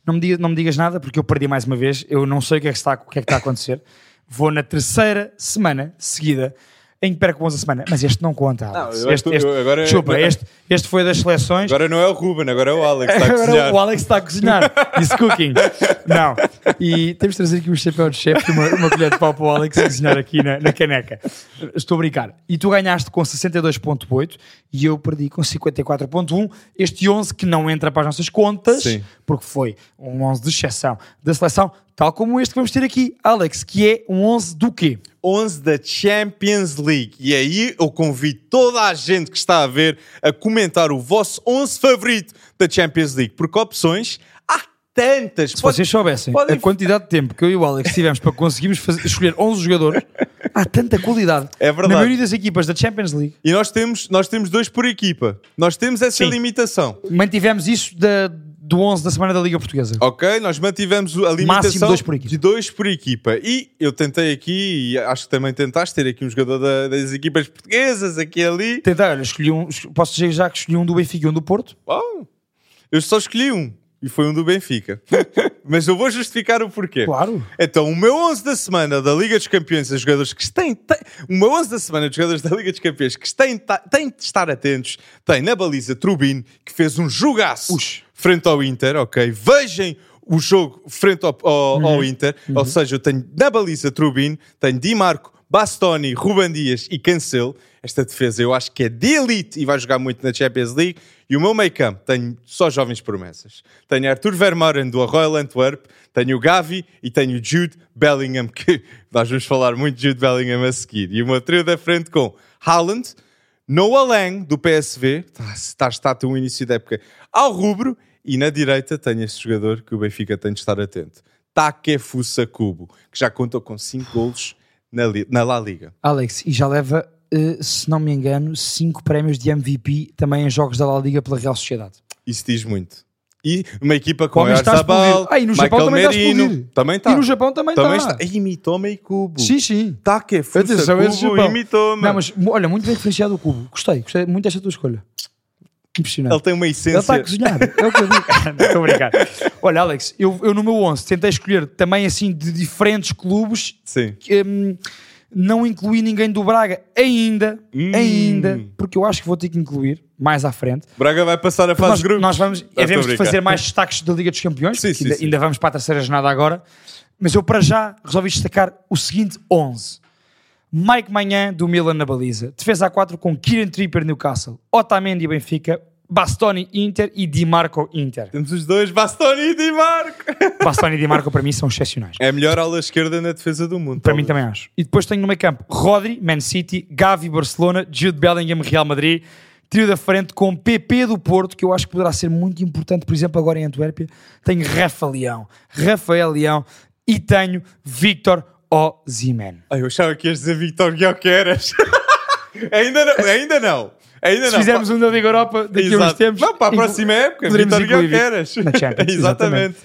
não me, não me digas nada porque eu perdi mais uma vez. Eu não sei o que é que está, o que é que está a acontecer. Vou na terceira semana seguida em que perco 11 da semana, mas este não conta. Alex. Não, este, este, agora- desculpa, este, este foi das seleções. Agora não é o Ruben, agora é o Alex está a Agora cozinhar. o Alex está a cozinhar. Is cooking. Não. E temos de trazer aqui um chapéu de chefe e uma, uma colher de pau para o Alex cozinhar aqui na, na caneca. Estou a brincar. E tu ganhaste com 62.8 e eu perdi com 54.1. Este 11 que não entra para as nossas contas, Sim. porque foi um 11 de exceção da seleção, tal como este que vamos ter aqui, Alex, que é um 11 do quê? 11 da Champions League. E aí eu convido toda a gente que está a ver a comentar o vosso 11 favorito da Champions League, porque opções há tantas. Se vocês soubessem podem- a quantidade de tempo que eu e o Alex tivemos para conseguirmos fazer- escolher 11 jogadores, há tanta qualidade. É verdade. Na maioria das equipas da Champions League. E nós temos, nós temos dois por equipa. Nós temos essa Sim. limitação. Mantivemos isso da, do 11 da semana da Liga Portuguesa. Ok? Nós mantivemos a limitação dois de dois por equipa. E eu tentei aqui, e acho que também tentaste ter aqui um jogador da- das equipas portuguesas, aqui e ali. Tentar, olha, escolhi um, posso dizer já que escolhi um do Benfica e um do Porto? Oh, eu só escolhi um. E foi um do Benfica. Mas eu vou justificar o porquê. Claro. Então, o meu 11 da semana da Liga dos Campeões, os jogadores que têm, têm o meu 11 da semana dos jogadores da Liga dos Campeões que têm, têm de estar atentos, tem na baliza Trubin, que fez um jogaço Ux. Frente ao Inter, ok? Vejam o jogo frente ao, ao- Uhum. ao Inter, ou seja, eu tenho na baliza Trubin, tenho Di Marco, Bastoni, Ruban Dias e Cancelo. Esta defesa eu acho que é de elite e vai jogar muito na Champions League. E o meu meio campo tenho só jovens promessas. Tenho Arthur Vermaelen do Royal Antwerp, tenho o Gavi e tenho o Jude Bellingham, que nós vamos falar muito de Jude Bellingham a seguir. E o meu trio da frente com Haaland, Noah Lang do PSV, está, está, está a ter um início da época ao rubro, e na direita tenho este jogador que o Benfica tem de estar atento. Takefusa Kubo, que já conta com 5 golos na, na La Liga. Alex, e já leva, eh, se não me engano, 5 prémios de MVP também em jogos da La Liga pela Real Sociedade. Isso diz muito. E uma equipa com O homem está. Ah, e no Japão Michael também está a Merino, explodir. também está. E no Japão também, também está. está. E Mitoma e Kubo. Sim, sim. Takefusa Atenção, esse Kubo Japão. e Mitoma. Não, mas olha, muito bem diferenciado o cubo. Gostei, gostei muito desta tua escolha. Impressionante. Ele tem uma Ele essência... está a cozinhar, é o que eu digo. Estou a brincar. Olha, Alex, eu, eu no meu 11 tentei escolher também assim de diferentes clubes, Sim. hum, não incluí ninguém do Braga ainda, Hum. ainda, porque eu acho que vou ter que incluir mais à frente. Braga vai passar a fase Nós, de grupos. nós vamos, a de brincar. fazer mais destaques da Liga dos Campeões, Sim, sim, ainda, sim. ainda vamos para a terceira jornada agora. Mas eu para já resolvi destacar o seguinte 11. Mike Manhã do Milan na baliza. Defesa A4 com Kieran Tripper Newcastle. Otamendi Benfica. Bastoni Inter e Di Marco Inter. Temos os dois, Bastoni e Di Marco. Bastoni e Di Marco para mim são excepcionais. É a melhor ala esquerda na defesa do mundo. Para mim talvez. também acho. E depois tenho no meio campo Rodri, Man City, Gavi, Barcelona, Jude Bellingham, Real Madrid. Trio da frente com PP do Porto, que eu acho que poderá ser muito importante, por exemplo, agora em Antuérpia. Tenho Rafa Leão, Rafael Leão e tenho Victor Ozyman. Ai, eu achava que ias dizer Victor Guioqueras. ainda não. Ainda não. Ainda Se não. fizermos um da Liga Europa daqui a uns tempos... Não, para a próxima época, incluir Guioqueras. na Champions, exatamente.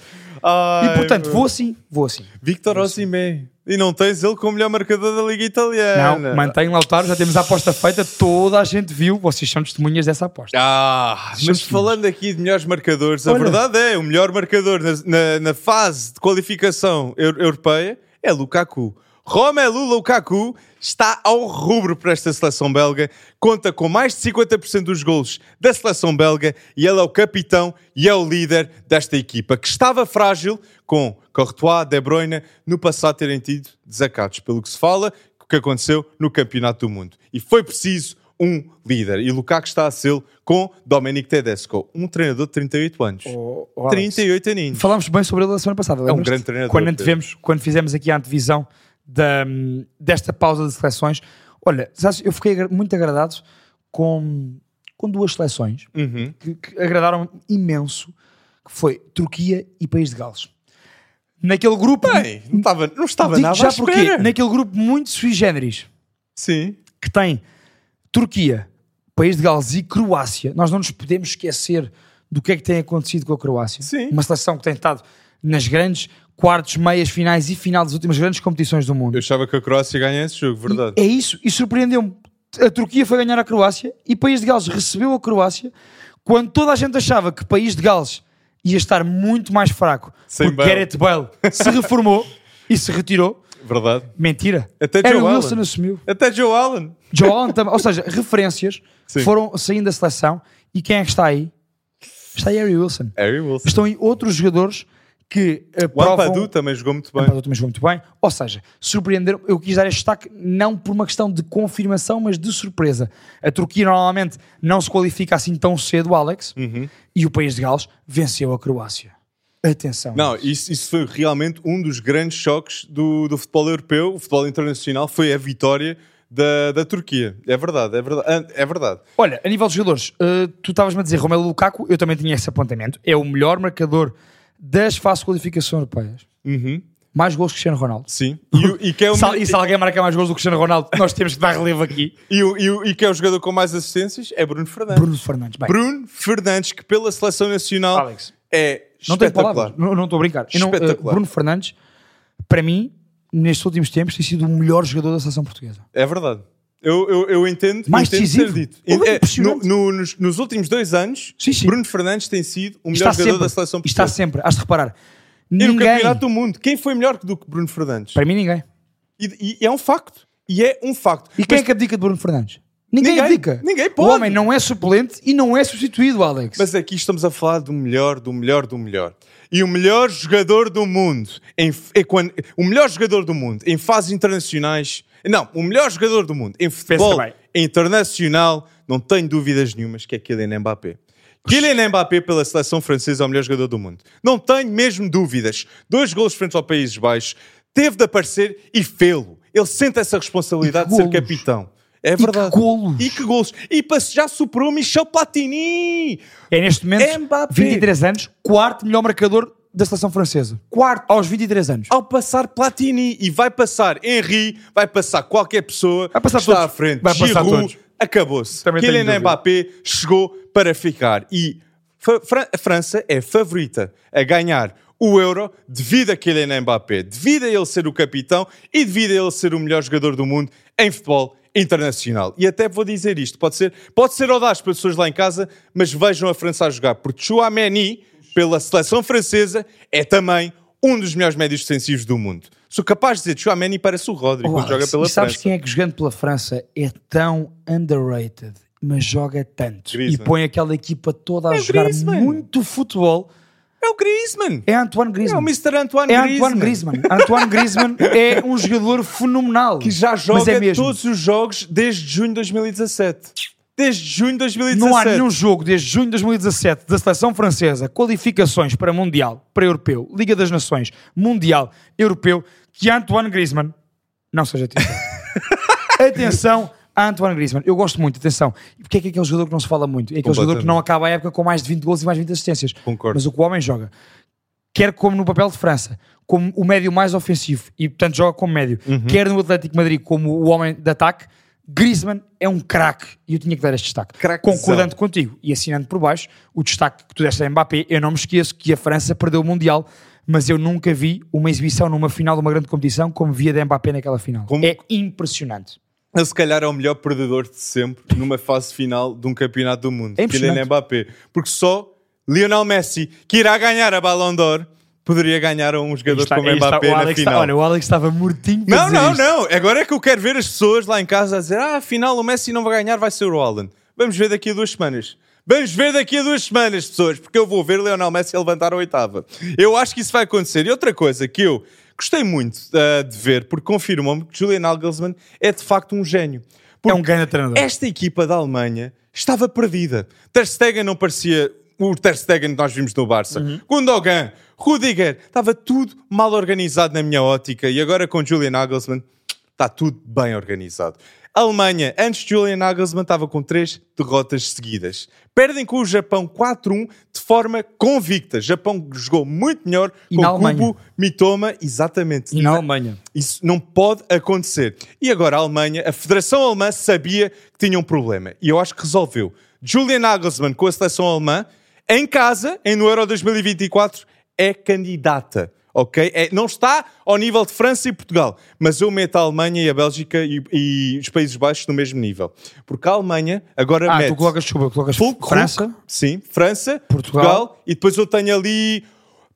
Ai, E portanto, meu. vou assim, vou assim. Victor Osimhen. E não tens ele como melhor marcador da Liga Italiana. Não, mantenho Lautaro, já temos a aposta feita, toda a gente viu, vocês são testemunhas dessa aposta. Ah, mas falando aqui de melhores marcadores, a Olha. verdade é, o melhor marcador na, na- na fase de qualificação eu- europeia é Lukaku. Romelu Lukaku está ao rubro para esta seleção belga, conta com mais de 50% dos golos da seleção belga e ele é o capitão e é o líder desta equipa, que estava frágil com Courtois, De Bruyne, no passado terem tido desacatos, pelo que se fala, o que aconteceu no Campeonato do Mundo. E foi preciso um líder. E Lukaku está a ser com Dominic Tedesco, um treinador de 38 anos. Oh, oh, Alex. 38 aninhos. Falámos bem sobre ele a semana passada. lembras-te? grande treinador, Quando, Pedro. antevemos, quando fizemos aqui a antevisão da, desta pausa de seleções. Olha, sabes, eu fiquei muito agradado com, com duas seleções Uhum. que, que agradaram imenso, que foi Turquia e País de Gales. Naquele grupo... Bem, não estava, não estava nada já à espera. naquele grupo muito sui generis, Sim. que tem Turquia, País de Gales e Croácia, nós não nos podemos esquecer do que é que tem acontecido com a Croácia. Sim. Uma seleção que tem estado nas grandes quartos, meias, finais e final das últimas grandes competições do mundo. Eu achava que a Croácia ganha esse jogo, verdade. E é isso, e surpreendeu-me. A Turquia foi ganhar a Croácia e País de Gales recebeu a Croácia quando toda a gente achava que País de Gales ia estar muito mais fraco Sem porque Bale. Gareth Bale se reformou e se retirou. Verdade. Mentira. Até Harry Joe Wilson Allen. assumiu. Até Joe Allen. Joe Allen também. Ou seja, referências Sim. foram saindo da seleção. E quem é que está aí? Está aí Harry Wilson. Harry Wilson. Estão aí outros jogadores que uh, O. Ampadu também jogou muito bem. Ampadu também jogou muito bem. Ou seja, surpreenderam. Eu quis dar este destaque não por uma questão de confirmação, mas de surpresa. A Turquia normalmente não se qualifica assim tão cedo, Alex, Uhum. e o país de Gales venceu a Croácia. Atenção. Não, isso, isso foi realmente um dos grandes choques do, do futebol europeu, o futebol internacional, foi a vitória da, da Turquia. É verdade, é verdade. É verdade. Olha, a nível de jogadores, uh, tu estavas-me a dizer Romelu Lukaku, eu também tinha esse apontamento. É o melhor marcador das fases de qualificação europeias. Uhum. Mais gols que Cristiano Ronaldo. Sim. E, e que é o, e se alguém marcar mais gols do que Cristiano Ronaldo, nós temos que dar relevo aqui. e, e, e que é o jogador com mais assistências é Bruno Fernandes. Bruno Fernandes. Bem, Bruno Fernandes, que pela seleção nacional Alex, é não espetacular. palavras. Não estou a brincar. Não- uh. Bruno Fernandes, para mim, nestes últimos tempos, tem sido o melhor jogador da seleção portuguesa. É verdade. Eu, eu, eu entendo, Mais entendo decisivo. ser dito. É, no- no- nos, nos últimos dois anos, Sim, sim. Bruno Fernandes tem sido o melhor Está jogador sempre, da seleção está portuguesa. sempre, has de reparar. E no Ninguém, campeonato do mundo, quem foi melhor do que Bruno Fernandes? para mim, ninguém. E, e é um facto. E é um facto. E quem Mas- é que abdica de Bruno Fernandes? Ninguém, Ninguém. abdica. Ninguém O pode. homem não é suplente e não é substituído, Alex. Mas aqui estamos a falar do melhor, do melhor, do melhor. E o melhor jogador do mundo, em, é quando, o melhor jogador do mundo em fases internacionais, não, o melhor jogador do mundo em futebol internacional, não tenho dúvidas nenhumas que é Kylian Mbappé. Kylian Mbappé pela seleção francesa é o melhor jogador do mundo. Não tenho mesmo dúvidas. Dois golos frente ao Países Baixos. Teve de aparecer e fê-lo. Ele sente essa responsabilidade de ser capitão. É que verdade. golos. E que golos. E já superou Michel Platini. É neste momento, Mbappé. 23 anos, quarto melhor marcador da seleção francesa. Quarto. Aos 23 anos. ao passar Platini e vai passar Henry, vai passar qualquer pessoa Vai passar que está todos. à frente. Vai passar Giroud, todos. acabou-se. Kylian. Mbappé chegou para ficar e a França é favorita a ganhar o Euro devido a Kylian Mbappé, devido a ele ser o capitão e devido a ele ser o melhor jogador do mundo em futebol internacional. E até vou dizer isto, pode ser, pode ser audaz para as pessoas lá em casa, mas vejam a França a jogar, porque Chouameni, pela seleção francesa, é também um dos melhores médios defensivos do mundo. Sou capaz de dizer que Chouameni parece o Rodri Oh, quando joga Alex, pela e sabes França. quem é que jogando pela França é tão underrated, mas joga tanto Griezmann. e põe aquela equipa toda a É jogar Griezmann. muito futebol? É o Griezmann. É Antoine É o Griezmann. Mr. Antoine É Griezmann. Antoine Griezmann. Antoine Griezmann é um jogador fenomenal. Que já Mas joga é todos os jogos desde junho de 2017. Desde junho de 2017. Não há nenhum jogo desde junho de 2017 da seleção francesa, qualificações para Mundial, para Europeu, Liga das Nações, Mundial, Europeu, que Antoine Griezmann não seja titular. atenção a Antoine Griezmann. Eu gosto muito, atenção. E porque é que é aquele jogador que não se fala muito? É aquele jogador que não acaba a época com mais de 20 gols e mais de 20 assistências. Concordo. Mas o que o homem joga, quer como no papel de França, como o médio mais ofensivo e portanto joga como médio, Uhum. quer no Atlético Madrid como o homem de ataque, Griezmann é um craque e eu tinha que dar este destaque. Craquezão. Concordando contigo e assinando por baixo o destaque que tu deste a Mbappé, eu não me esqueço que a França perdeu o Mundial, mas eu nunca vi uma exibição numa final de uma grande competição como via de Mbappé naquela final. Como- É impressionante. Ele se calhar é o melhor perdedor de sempre numa fase final de um campeonato do mundo. É. Kylian Mbappé. Porque só Lionel Messi, que irá ganhar a Ballon d'Or, poderia ganhar a um jogador Está- como aí está- Mbappé o na Alex está- final. olha, o Alex estava mortinho Não, não, isto. não. Agora é que eu quero ver as pessoas lá em casa a dizer ah, afinal o Messi não vai ganhar, vai ser o Haaland. Vamos ver daqui a duas semanas. Vamos ver daqui a duas semanas, pessoas, porque eu vou ver Lionel Messi a levantar a oitava. Eu acho que isso vai acontecer. E outra coisa que eu gostei muito ah, de ver, porque confirmam-me que Julian Nagelsmann é de facto um gênio. É Porque um grande treinador. esta equipa da Alemanha estava perdida. Ter Stegen não parecia o Ter Stegen que nós vimos no Barça. Uhum. Gundogan, Rudiger, estava tudo mal organizado na minha ótica e agora com Julian Nagelsmann está tudo bem organizado. A Alemanha, antes de Julian Nagelsmann, estava com três derrotas seguidas. Perdem com o Japão 4-1 de forma convicta. O Japão jogou muito melhor E com Kubo? Mitoma, exatamente. E na Alemanha. Isso não pode acontecer. E agora a Alemanha, a Federação Alemã sabia que tinha um problema. E eu acho que resolveu. Julian Nagelsmann com a seleção alemã, em casa, em no Euro 2024, é candidata. Ok? É, não está ao nível de França e Portugal, mas eu meto a Alemanha e a Bélgica e, e os Países Baixos no mesmo nível. Porque a Alemanha agora Ah, mete tu colocas, desculpa, colocas Fulkrug, França. sim, França, Portugal. Portugal. e depois eu tenho ali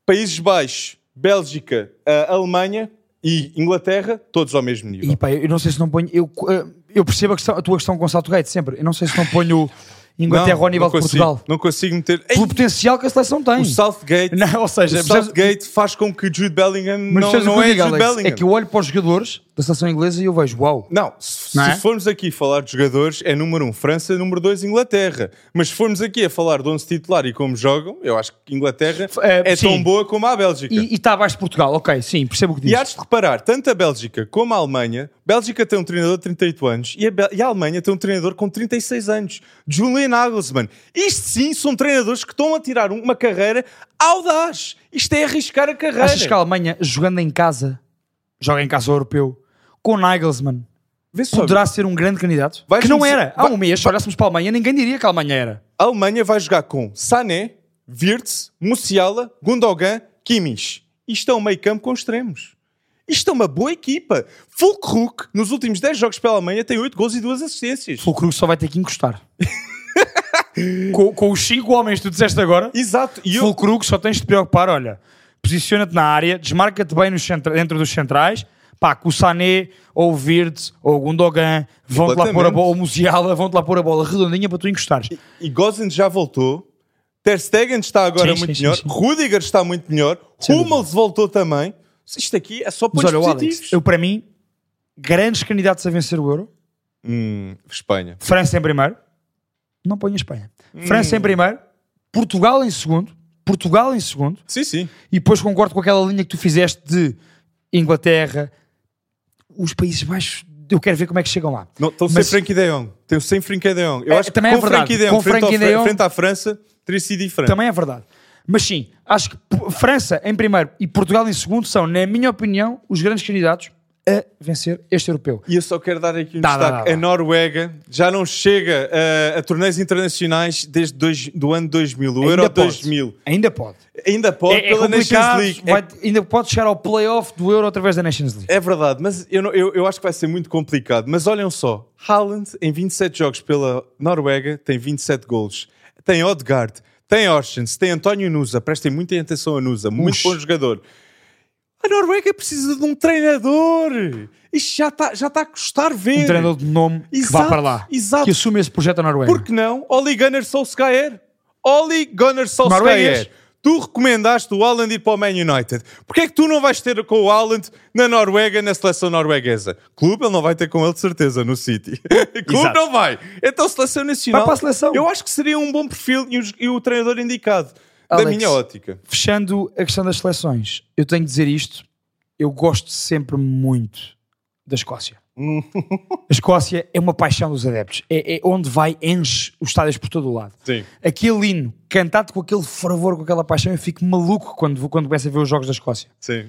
Países Baixos, Bélgica, Alemanha e Inglaterra, todos ao mesmo nível. E pá, eu não sei se não ponho. Eu, eh, eu percebo a, questão- a tua questão com o Southgate sempre. Eu não sei se não ponho Inglaterra Não, ao nível de consigo, Portugal. Não consigo meter. Ei, Pelo potencial que a seleção tem. o Southgate, Não, ou seja, o Southgate faz com que Jude Bellingham não, não é Jude Alex? Bellingham. É que eu olho para os jogadores da seleção inglesa e eu vejo, uau. Não, se, Não é? se formos aqui falar de jogadores, é número 1 um, França, número 2 Inglaterra. Mas se formos aqui a falar de 11 titular e como jogam, eu acho que Inglaterra É, é tão boa como a Bélgica. E está abaixo de Portugal, ok, sim, percebo o que E dizes. há de reparar, tanto a Bélgica como a Alemanha, Bélgica tem um treinador de 38 anos e a, Bel- e a Alemanha tem um treinador com 36 anos, Julian Nagelsmann. Isto sim são treinadores que estão a tirar uma carreira audaz. Isto é arriscar a carreira. Achas que a Alemanha, jogando em casa, joga em casa ao europeu, com Nagelsmann, poderá ser um grande candidato? Vais que não era. Há vai- um mês, se olhássemos para a Alemanha, ninguém diria que a Alemanha era. a Alemanha vai jogar com Sané, Wirtz, Musiala, Gundogan, Kimmich. Isto é um meio campo com extremos. Isto é uma boa equipa. Fulkrug, nos últimos 10 jogos pela Alemanha, tem 8 gols e 2 assistências. Cruz só vai ter que encostar. com, com os cinco homens que tu disseste agora, Exato. E eu, Fulcrug só tens de te preocupar, olha, posiciona-te na área, desmarca-te bem nos centra- dentro dos centrais, pá, com o Sané, ou o Virtus, ou o Gundogan, vão-te lá pôr a bola, o Musiala, vão-te lá pôr a bola redondinha para tu encostares. e Gozens já voltou. Ter Stegen está agora Sim, muito sim, melhor. sim. Rudiger está muito melhor. Hummels voltou também. Isto aqui é só Mas pontos olha, o Alex, positivos. eu para mim, grandes candidatos a vencer o Euro, Hum, Espanha. França em primeiro, não ponho a Espanha. Hum. França em primeiro, Portugal em segundo, Portugal em segundo, Sim, sim. E depois concordo com aquela linha que tu fizeste de Inglaterra, os Países Baixos. Eu quero ver como é que chegam lá. Não, estão Mas- sem Frankie de Jong. Estão sem Frankie de Jong. Eu É, acho que também com é verdade. Frankie de Jong Com frente, frente à França teria sido diferente. Também é verdade. Mas sim, acho que França em primeiro e Portugal em segundo são, na minha opinião, os grandes candidatos a vencer este europeu. E eu só quero dar aqui um Dá, destaque. dá, dá. A Noruega já não chega a, a torneios internacionais desde dois, do ano 2000, o Euro pode. 2000. Ainda pode. Ainda pode É, é pela Nations complicado, League. É- vai- ainda pode chegar ao playoff do Euro através da Nations League. É verdade, mas eu, não- eu, eu acho que vai ser muito complicado. Mas olhem só, Haaland em 27 jogos pela Noruega tem 27 golos. Tem Odegaard, tem Orsens, tem António Nusa. Prestem muita atenção a Nusa, muito Ux. bom jogador. A Noruega precisa de um treinador. Isto já está já tá a custar ver. Um treinador de nome que vá Exato, para lá. exato. Que assume esse projeto da Noruega. Por que não? Oli Gunnar Solskjaer. Oli Gunnar Solskjaer. Norueguês. Tu recomendaste o Haaland ir para o Man United. Porquê é que tu não vais ter com o Haaland na Noruega, na seleção norueguesa? Clube ele não vai ter com ele de certeza no City. Clube Exato. não vai. Então seleção nacional. Vai para a seleção. Eu acho que seria um bom perfil e o, e o treinador indicado. Da Alex. minha ótica. Fechando a questão das seleções, eu tenho de dizer isto. Eu gosto sempre muito da Escócia. a Escócia é uma paixão dos adeptos. É, é onde vai, enche os estádios por todo o lado. Sim. Aquele hino, cantado com aquele fervor, com aquela paixão, eu fico maluco quando, vou- quando começo a ver os jogos da Escócia. Sim.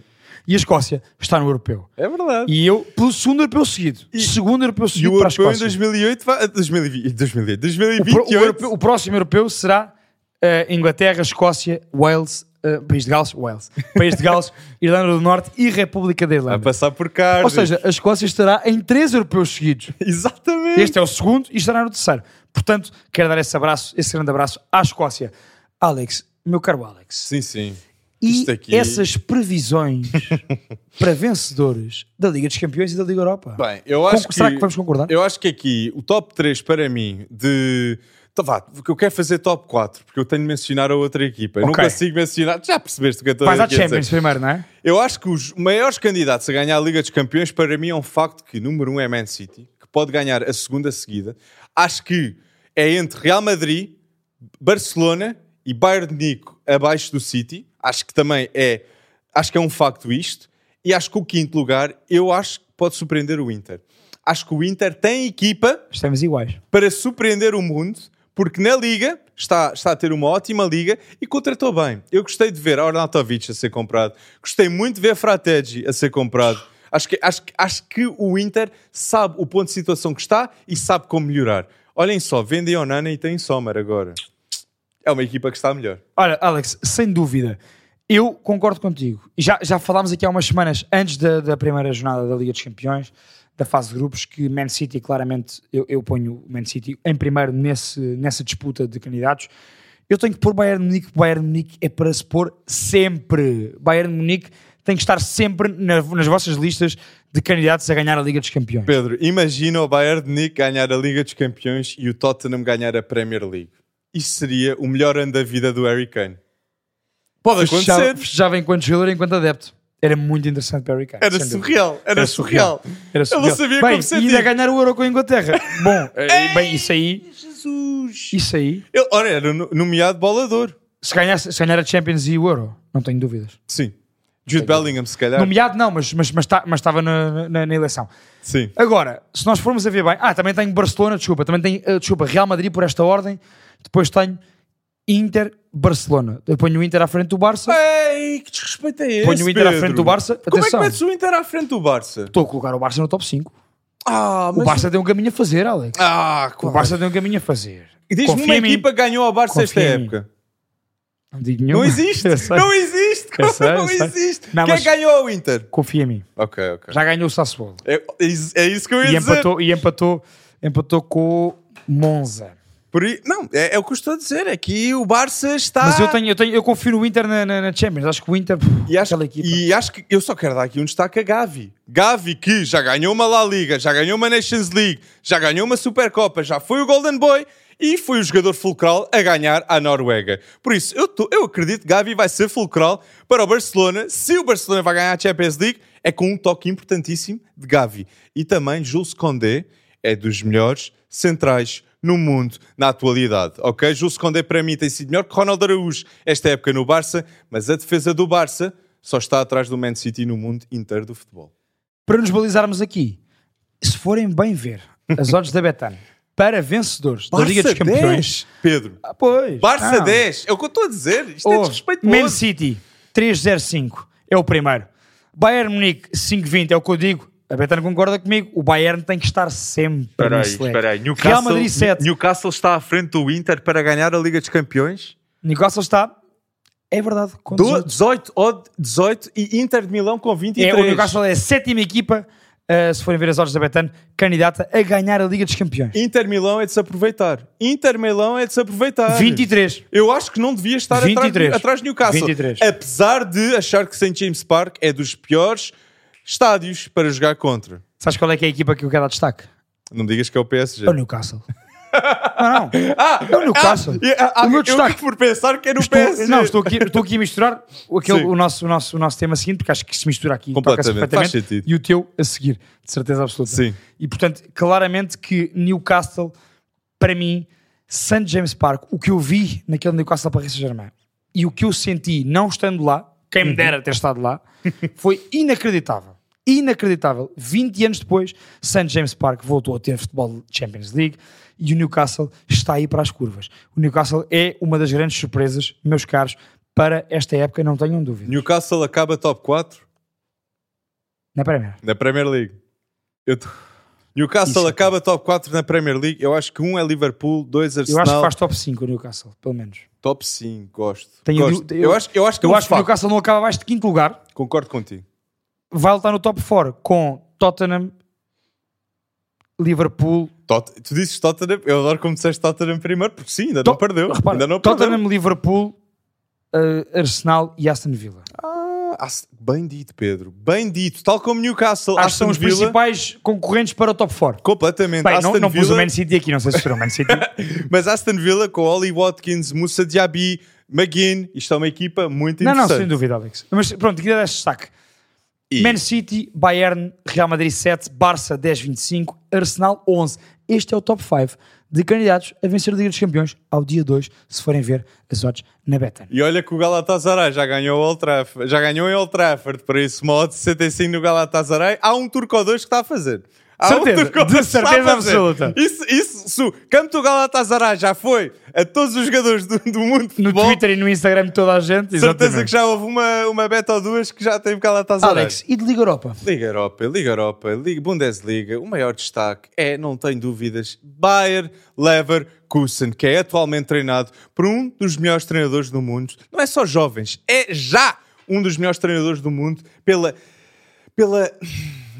E a Escócia está no europeu. É verdade. E eu, pelo segundo europeu seguido, segundo europeu E seguido o para a europeu em Escócia. 2008 vai... 2020, 2020, O, pro- 2028. o europeu- o próximo europeu será eh, Inglaterra, Escócia, Wales, eh, País de Gales, Wales, País de Gales, Irlanda do Norte e República da Irlanda. passar por cá. Ou seja, a Escócia estará em três europeus seguidos. Exatamente. Este é o segundo e estará no terceiro. Portanto, quero dar esse abraço, esse grande abraço à Escócia. Alex, meu caro Alex, Sim, sim. e aqui- essas previsões para vencedores da Liga dos Campeões e da Liga Europa? Bem, eu acho Con- que... Será que vamos concordar? Eu acho que aqui o top 3 para mim de. Então vá, porque eu quero fazer top 4, porque eu tenho de mencionar a outra equipa. Eu não consigo mencionar. Já percebeste o que eu estou Vais à a dizer. Champions primeiro, não é? Eu acho que os maiores candidatos a ganhar a Liga dos Campeões, para mim, é um facto que, número um, é Man City, que pode ganhar a segunda seguida. Acho que é entre Real Madrid, Barcelona e Bayern de Nico abaixo do City. Acho que também é, acho que é um facto isto. E acho que o quinto lugar, eu acho que pode surpreender o Inter. Acho que o Inter tem equipa Estamos iguais. para surpreender o mundo, porque na Liga está, está a ter uma ótima Liga e contratou bem. Eu gostei de ver Arnautovic a ser comprado, gostei muito de ver Frategi a ser comprado. Acho que, acho, acho que o Inter sabe o ponto de situação que está e sabe como melhorar. Olhem só, vendem Onana e tem Sommer agora. É uma equipa que está melhor. Olha, Alex, sem dúvida, eu concordo contigo. Já, já falámos aqui há umas semanas, antes da, da primeira jornada da Liga dos Campeões, da fase de grupos, que Man City, claramente, eu, eu ponho o Man City em primeiro nesse, nessa disputa de candidatos. Eu tenho que pôr Bayern Munique. Bayern Munique é para se pôr sempre. Bayern Munique tem que estar sempre na- nas vossas listas de candidatos a ganhar a Liga dos Campeões. Pedro, imagina o Bayern de Munique ganhar a Liga dos Campeões e o Tottenham ganhar a Premier League. Isso seria o melhor ano da vida do Harry Kane. Pode acontecer. festejava enquanto jogador, enquanto adepto. Era muito interessante para o Harry Kane. Era sem dúvida. surreal, era, surreal. Era Ele não sabia bem, como sentir. E ainda ganhar o Euro com a Inglaterra. Bom, eh, bem, isso aí, Jesus! isso aí, Ele, ora, era no- nomeado bolador. se ganhar, se ganhar a Champions e o Euro, não tenho dúvidas. Sim. Jude Bellingham, se calhar. Nomeado não, mas, mas, mas, tá- mas estava na, na, na eleição. Sim. Agora, se nós formos a ver bem, ah, também tenho Barcelona, desculpa, também tenho, eh, desculpa, Real Madrid por esta ordem, depois tenho Inter, Barcelona. Eu ponho o Inter à frente do Barça, Ei, que desrespeito é esse, ponho o Inter à Pedro? frente do Barça, Como é que metes o Inter à frente do Barça? estou a colocar o Barça no top 5. Ah, O Barça tem um caminho a fazer, Alex. Ah, O claro. Barça tem um caminho a fazer. Diz-me Confia uma equipa que ganhou ao Barça esta Confia mim. época. Não digo Não nenhuma. existe. Eu sei. não existe. Eu sei, eu não sei. existe. Não, Quem mas- ganhou ao Inter? Confia em mim. Ok, ok. Já ganhou o Sassuolo. É, é isso- é isso que eu ia E dizer. empatou, e empatou, empatou com o Monza. Por não, é, é o que eu estou a dizer. É que o Barça está. Mas eu, tenho, eu, tenho, eu confio no Inter na, na, na Champions. Acho que o Inter. E acho, e acho que eu só quero dar aqui um destaque a Gavi. Gavi, que já ganhou uma La Liga, já ganhou uma Nations League, já ganhou uma Supercopa, já foi o Golden Boy e foi o jogador fulcral a ganhar a Noruega. Por isso, eu, tô- eu acredito que Gavi vai ser fulcral para o Barcelona. Se o Barcelona vai ganhar a Champions League, é com um toque importantíssimo de Gavi. E também Jules Condé é dos melhores centrais no mundo na atualidade, ok? Jules Condé para mim tem sido melhor que Ronaldo Araújo esta época no Barça, mas a defesa do Barça só está atrás do Man City no mundo inteiro do futebol. Para nos balizarmos aqui, se forem bem ver as odds da Betano para vencedores da Liga dos Campeões. 10, Pedro. Ah, pois. Barça Ah. 10, é o que eu estou a dizer. Isto é Oh, desrespeitoso. Man City 305 é o primeiro. Bayern Munique 520 é o que eu digo. A Betano concorda comigo. O Bayern tem que estar sempre nesse leque. Real Madrid 7. Newcastle está à frente do Inter para ganhar a Liga dos Campeões. Newcastle está. É verdade. com Do- 18. 18, odd 18 e Inter de Milão com 23. É, o Newcastle é a sétima equipa, uh, se forem ver as odds da Betano, candidata a ganhar a Liga dos Campeões. Inter Milão é de se aproveitar. Inter Milão é de se aproveitar. 23. Eu acho que não devia estar 23. atrás, atrás de Newcastle. 23. Apesar de achar que St. James Park é dos piores estádios para jogar contra. Sabes qual é que é a equipa que eu quero dar destaque? Não me digas que é o PSG. É o Newcastle. não, não. Ah, É o Newcastle. e, ah, O meu eu destaque- por pensar que é no Estou, PSG. não, estou aqui, estou aqui a misturar o, aquele, o, nosso, o, nosso, o nosso tema seguinte, porque acho que se mistura aqui Completamente, toca-se faz perfeitamente, sentido. e o teu a seguir, de certeza absoluta. Sim. E portanto, claramente que Newcastle, para mim, St. James Park, o que eu vi naquele Newcastle Paris Saint-Germain e o que eu senti não estando lá, quem Uhum. me dera ter estado lá, foi inacreditável. Inacreditável. 20 anos depois, St. James Park voltou a ter futebol de Champions League e o Newcastle está aí para as curvas. O Newcastle é uma das grandes surpresas, meus caros, para esta época, não tenham dúvida. Newcastle acaba top 4 Na primeira. na Premier League. Eu tô- Newcastle Isso. acaba top 4 na Premier League. Eu acho que um é Liverpool, dois Eu Arsenal. acho que faz top 5 o Newcastle, pelo menos. Top 5, gosto. Gosto. ali- eu, acho, eu acho que, é Eu acho que o facto. Newcastle não acaba abaixo de quinto lugar. Concordo contigo. Vai lutar no top 4 com Tottenham, Liverpool, Tot- tu dizes Tottenham, eu adoro como disseste Tottenham primeiro, porque sim, ainda To- não perdeu. repara, ainda não Tottenham, perdeu. Liverpool, uh, Arsenal e Aston Villa. Ah, bem dito, Pedro. Bem dito. Tal como Newcastle, Acho que são Aston os Villa. principais concorrentes para o top 4. Completamente. Bem, Aston não, não pus o Man City aqui, não sei se foram o Man City. Mas Aston Villa com Oli Watkins, Moussa Diaby, McGinn, isto é uma equipa muito não, não, interessante. sem dúvida, Alex. Mas pronto, queria dar destaque. E- Man City, Bayern, Real Madrid 7, Barça 10-25, Arsenal 11. Este é o top 5 de candidatos a vencer a Liga dos Campeões ao dia 2, se forem ver as odds na Betano. E olha que o Galatasaray já ganhou, o Old Trafford, já ganhou em Old Trafford, por isso, modo 65 no Galatasaray. Há um turco ou dois que está a fazer. Há Certeza, de certeza absoluta. Isso, isso, se o campo do Galatasaray já foi a todos os jogadores do, do mundo de No futebol, Twitter e no Instagram de toda a gente, certeza exatamente. que já houve uma, uma beta ou duas que já teve Galatasaray. Alex, e de Liga Europa? Liga Europa, Liga Europa, Liga Bundesliga, o maior destaque é, não tenho dúvidas, Bayer Leverkusen, que é atualmente treinado por um dos melhores treinadores do mundo. Não é só jovens, é já um dos melhores treinadores do mundo pela pela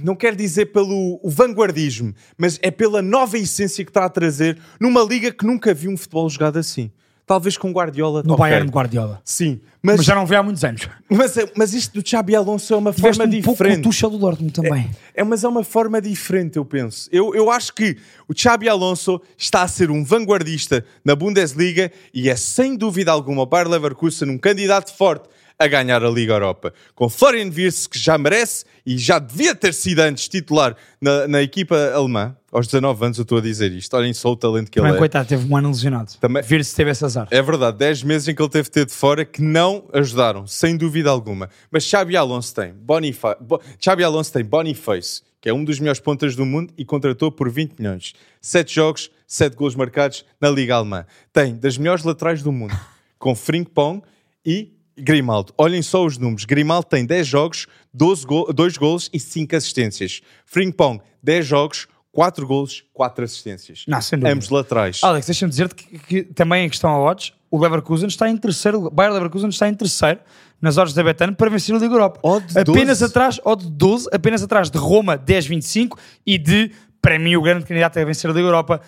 não quero dizer pelo vanguardismo, mas é pela nova essência que está a trazer numa liga que nunca viu um futebol jogado assim. Talvez com Guardiola. No. Bayern de Guardiola. Sim, Mas, mas, já não vê há muitos anos. mas, é- mas isto do Xabi Alonso é uma Tiveste forma um pouco diferente. o Tuchel do Dortmund também. É, mas é uma forma diferente, eu penso. Eu, eu acho que o Xabi Alonso está a ser um vanguardista na Bundesliga e é sem dúvida alguma o Bayer Leverkusen um candidato forte a ganhar a Liga Europa. Com Florian Wirtz, que já merece e já devia ter sido antes titular na, na equipa alemã. Aos 19 anos eu estou a dizer isto. Olhem só o talento que Também, ele é. coitado, teve um ano lesionado. Também- se teve esse azar. É verdade, 10 meses em que ele teve de ter de fora que não ajudaram, sem dúvida alguma. Mas Xabi Alonso tem Bonifa Bo Xabi Alonso tem Boniface, que é um dos melhores pontas do mundo e contratou por 20 milhões. 7 jogos, 7 golos marcados na Liga Alemã. Tem das melhores laterais do mundo, com Frimpong e Grimaldo. Olhem só os números. Grimaldo tem 10 jogos, 12 go 2 golos e 5 assistências. Frimpong, 10 jogos, 4 golos, 4 assistências. Não, sem dúvida. Ambos laterais. Alex, deixa-me dizer-te que, que também em questão a odds, o Leverkusen está em terceiro, o Bayer Leverkusen está em terceiro nas odds da Betano para vencer a Liga Europa. Odd apenas 12. atrás, odd 12, apenas atrás de Roma 10-25 e de, para mim, o grande candidato a vencer a Liga Europa,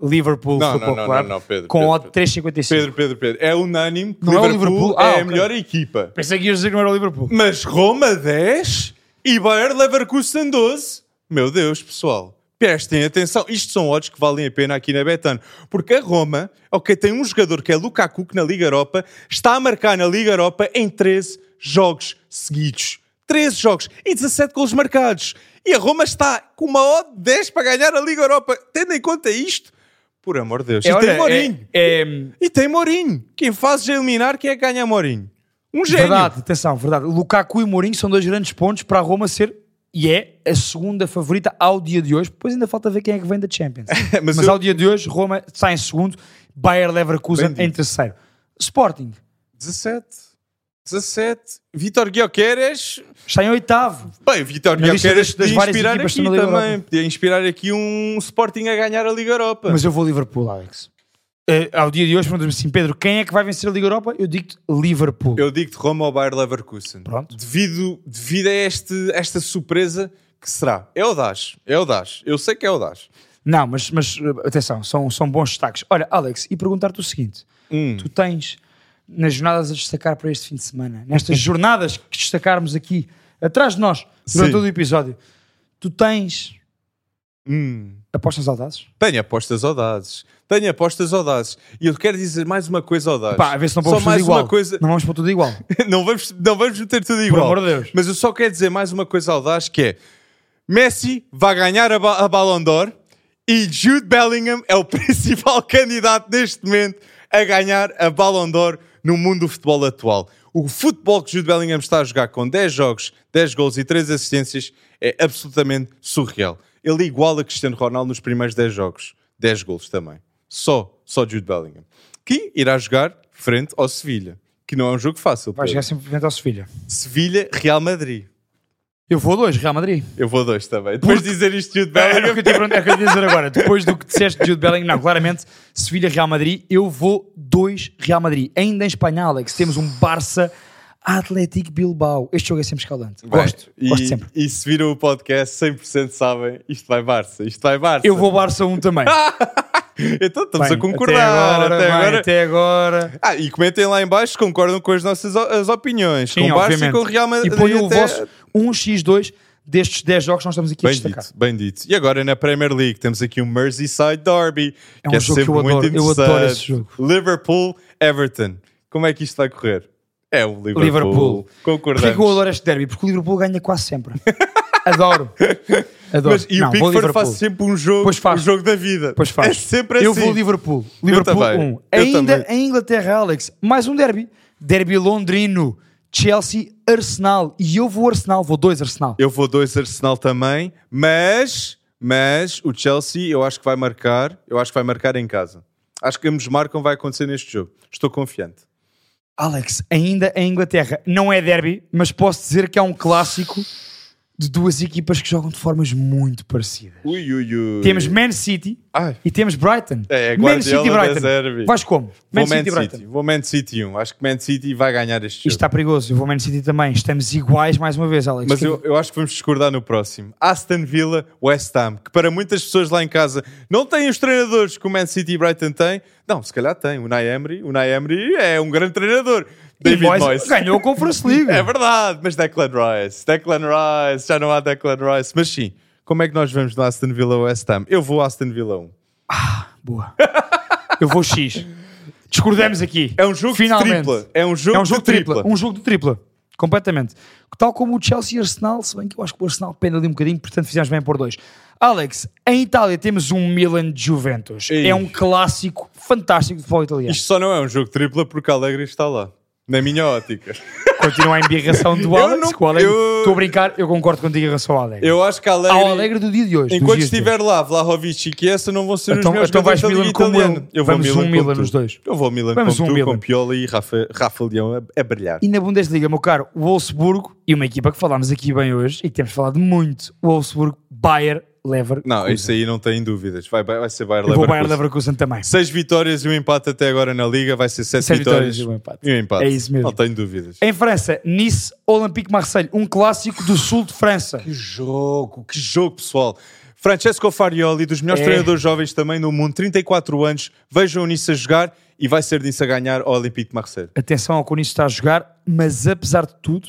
Liverpool Não, Football não, não, Club, não, Pedro, com odd 3,55. Pedro, Pedro, Pedro. É unânime que Não é o Liverpool, Liverpool? Ah, é ok. a melhor equipa. Pensei que ias dizer que não era o Liverpool. Mas Roma 10 e Bayer Leverkusen 12. Meu Deus, pessoal. Prestem atenção. Isto são odds que valem a pena aqui na Betano. Porque a Roma, ok, tem um jogador que é Lukaku, que na Liga Europa está a marcar na Liga Europa em 13 jogos seguidos. 13 jogos e 17 golos marcados. E a Roma está com uma odd 10 para ganhar a Liga Europa. Tendo em conta isto, por amor de Deus. e olha, tem Mourinho. é- é, E tem Mourinho. Quem faz eliminar, quem é que ganha Mourinho? Um gênio. Verdade, atenção, verdade. Lukaku e Mourinho são dois grandes pontos para a Roma ser e é a segunda favorita ao dia de hoje. Depois ainda falta ver quem é que vem da Champions. Mas Mas, eu- ao dia de hoje, Roma está em segundo, Bayer Leverkusen Bem em terceiro. Sporting 17. 17. Vitor Guioqueres. está em oitavo. Bem, Vitor Guioqueres das- das podia várias inspirar equipas aqui também. Europa. Podia inspirar aqui um Sporting a ganhar a Liga Europa. Mas eu vou Liverpool, Alex. Eh, ao dia de hoje, perguntas-me assim, Pedro, quem é que vai vencer a Liga Europa? Eu digo-te Liverpool. Eu digo-te Roma ao Bayer Leverkusen. Pronto. Devido, devido a este, esta surpresa que será. É o Dash. É o Dash. Eu sei que é o Dash. Não, mas, mas eh, atenção, são, são bons destaques. Olha, Alex, e perguntar-te o seguinte: Hum. tu tens nas jornadas a destacar para este fim de semana, nestas jornadas que destacarmos aqui atrás de nós durante Sim. todo o episódio, tu tens Hum. apostas audazes? Tenho apostas audazes. Tenho apostas audazes. E eu quero dizer mais uma coisa audaz. Pá, a ver se não Só vamos tudo mais igual. uma coisa. Não vamos para tudo igual. não, vamos, não vamos meter tudo Por igual. amor de Deus. Mas eu só quero dizer mais uma coisa audaz que é Messi vai ganhar a, ba a Ballon d'Or e Jude Bellingham é o principal candidato neste momento a ganhar a Ballon d'Or no mundo do futebol atual. O futebol que Jude Bellingham está a jogar com 10 jogos, 10 gols e 3 assistências é absolutamente surreal. Ele iguala Cristiano Ronaldo nos primeiros 10 jogos. 10 gols também. Só, só Jude Bellingham. Que irá jogar frente ao Sevilha. Que não é um jogo fácil. Vai chegar sempre frente ao Sevilha. Sevilha, Real Madrid. Eu vou a dois, Real Madrid. Eu vou dois também. Depois de dizer isto, Jude Era o Bellingham. que eu te é o que eu dizer agora. Depois do que disseste de Jude Bellingham, não, claramente, Sevilha, Real Madrid, eu vou dois Real Madrid. Ainda em Espanha, Alex, temos um Barça Atlético Bilbao. Este jogo é sempre escalante. Gosto, Bem, gosto e, sempre. E se viram o podcast, 100% sabem, isto vai Barça, isto vai Barça. Eu vou Barça 1 também. Então estamos Bem, a concordar. Até agora, até bem, agora. até agora. Ah, e comentem lá em baixo se concordam com as nossas o- as opiniões. Sim, com Barça obviamente. e com Real Madrid. E ponham o até- vosso 1x2 destes 10 jogos que nós estamos aqui a Bem destacar. dito, bem dito. E agora na Premier League temos aqui um Merseyside Derby, É que um é jogo que sempre eu muito adoro, eu adoro esse jogo. Liverpool, Everton. Como é que isto vai correr? É o Liverpool. Liverpool. Porquê Concordamos. que eu adoro este derby? Porque o Liverpool ganha quase sempre. Adoro. Adoro. Mas, e Não, o Pickford faz sempre um jogo, um jogo da vida. Pois faz. É sempre assim. Eu vou Liverpool. Liverpool também. 1. Eu Ainda também. em Inglaterra, Alex, mais um derby. Derby londrino. Chelsea, Arsenal. E eu vou Arsenal. Vou dois Arsenal. Eu vou dois Arsenal também, mas, mas o Chelsea eu acho que vai marcar, eu acho que vai marcar em casa. Acho que ambos marcam vai acontecer neste jogo. Estou confiante. Alex, ainda em Inglaterra. Não é derby, mas posso dizer que é um clássico de duas equipas que jogam de formas muito parecidas. Ui, ui, ui. Temos Man City Ai. e temos Brighton. É, é Man City e Brighton. Vais como? Vou Man e Brighton. City. Vou Man City 1. Acho que Man City vai ganhar este jogo. Isto está perigoso. Eu vou Man City também. Estamos iguais mais uma vez, Alex. Mas Que- eu, eu acho que vamos discordar no próximo. Aston Villa, West Ham, que para muitas pessoas lá em casa não têm os treinadores que o Man City e Brighton têm. Não, se calhar tem. O Unai Emery, o Unai Emery é um grande treinador. David Moyes Moyes. ganhou a Conference League. É verdade, mas Declan Rice. Declan Rice, já não há Declan Rice. Mas sim, como é que nós vamos no Aston Villa West Ham? Eu vou Aston Villa 1. Boa. Eu vou X. Discordamos aqui. É um jogo Finalmente. de tripla. É um jogo, É um jogo de de tripla. tripla. Um jogo de tripla. Completamente. Tal como o Chelsea e Arsenal, se bem que eu acho que o Arsenal pende ali um bocadinho, portanto fizemos bem por dois. Alex, em Itália temos um Milan de Juventus. Ei. É um clássico fantástico de futebol italiano. Isto só não é um jogo tripla porque Alegre está lá. Na minha ótica. Continua a embirração do Eu Alex. não- com o Alegre. eu- Estou a brincar, eu concordo contigo em relação ao Alegre. Eu acho que Alegre... Ao Alegre do dia de hoje. Enquanto estiver lá Vlahovic e Chiesa não vão ser Então- os meus então vais Milan como Italiana. eu. vou Vamos um como Milan nos dois. Eu vou Milan Vamos como um tu, Milan. com Piola e Rafa, Rafa Leão a, a brilhar. E na Bundesliga, meu caro, o Wolfsburgo e uma equipa que falámos aqui bem hoje e que temos falado muito, o Wolfsburgo, Bayer Leverkusen. Não, isso aí não tem dúvidas. Vai, vai ser Bayer Eu vou Bayer Leverkusen. Leverkusen também. Seis vitórias e um empate até agora na Liga. Vai ser sete, Sete vitórias, vitórias e um empate. E um empate. É isso mesmo. Não tenho dúvidas. Em França, Nice, Olympique Marseille, um clássico do sul de França. Que jogo, que jogo, pessoal. Francesco Farioli, dos melhores É. treinadores jovens também no mundo, 34 anos. Vejam o Nice a jogar e vai ser Nice a ganhar ao Olympique de Marseille. Atenção ao que o Nice está a jogar, mas apesar de tudo,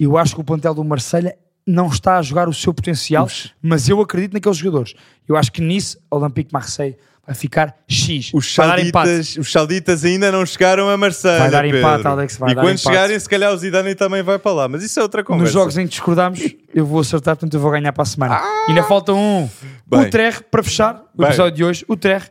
eu acho que o plantel do Marselha não está a jogar o seu potencial, mas eu acredito naqueles jogadores. Eu acho que Nice, Olympique Marseille, vai ficar X. Os sauditas, os sauditas ainda não chegaram a Marseille. Vai dar Pedro. empate, Alex, vai e dar quando empate. chegarem, se calhar o Zidane também vai para lá. Mas isso é outra conversa. Nos jogos em que discordamos, eu vou acertar, portanto eu vou ganhar para a semana. Ainda falta um. Bem. O Trerre, para fechar o Bem. episódio de hoje, o Trerre,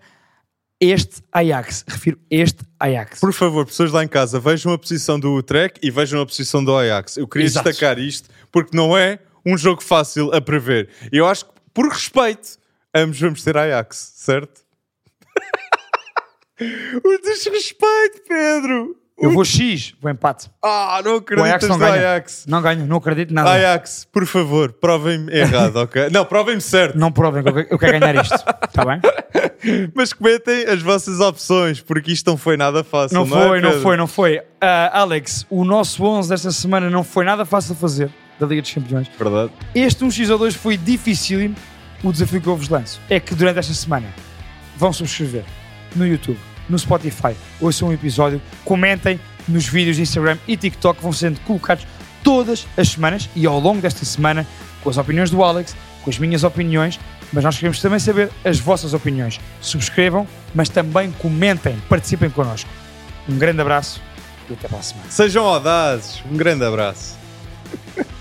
este Ajax. Refiro este Ajax. Por favor, pessoas lá em casa, vejam a posição do Utrecht e vejam a posição do Ajax. Eu queria Exato. destacar isto porque não é um jogo fácil a prever. Eu acho que, por respeito, ambos vamos ter Ajax, certo? o desrespeito, Pedro! Eu vou X, vou empate. Ah, não O acreditas Ajax não ganha. Ajax. Não ganho, não acredito em nada. Ajax, por favor, provem-me errado, ok? Não, provem-me certo. Não provem que eu que- eu quero ganhar isto. Está bem? Mas comentem as vossas opções, porque isto não foi nada fácil. Não é, foi, não Pedro? foi, não foi. Ah, Alex, o nosso 11 desta semana não foi nada fácil de fazer da Liga dos Campeões. Verdade. Este 1x2 foi dificílimo. O desafio que eu vos lanço é que durante esta semana vão subscrever no YouTube, no Spotify, ouçam um episódio, comentem nos vídeos de Instagram e TikTok que vão sendo colocados todas as semanas e ao longo desta semana com as opiniões do Alex, com as minhas opiniões, mas nós queremos também saber as vossas opiniões. Subscrevam, mas também comentem, participem connosco. Um grande abraço e até para a semana. Sejam audazes. Um grande abraço.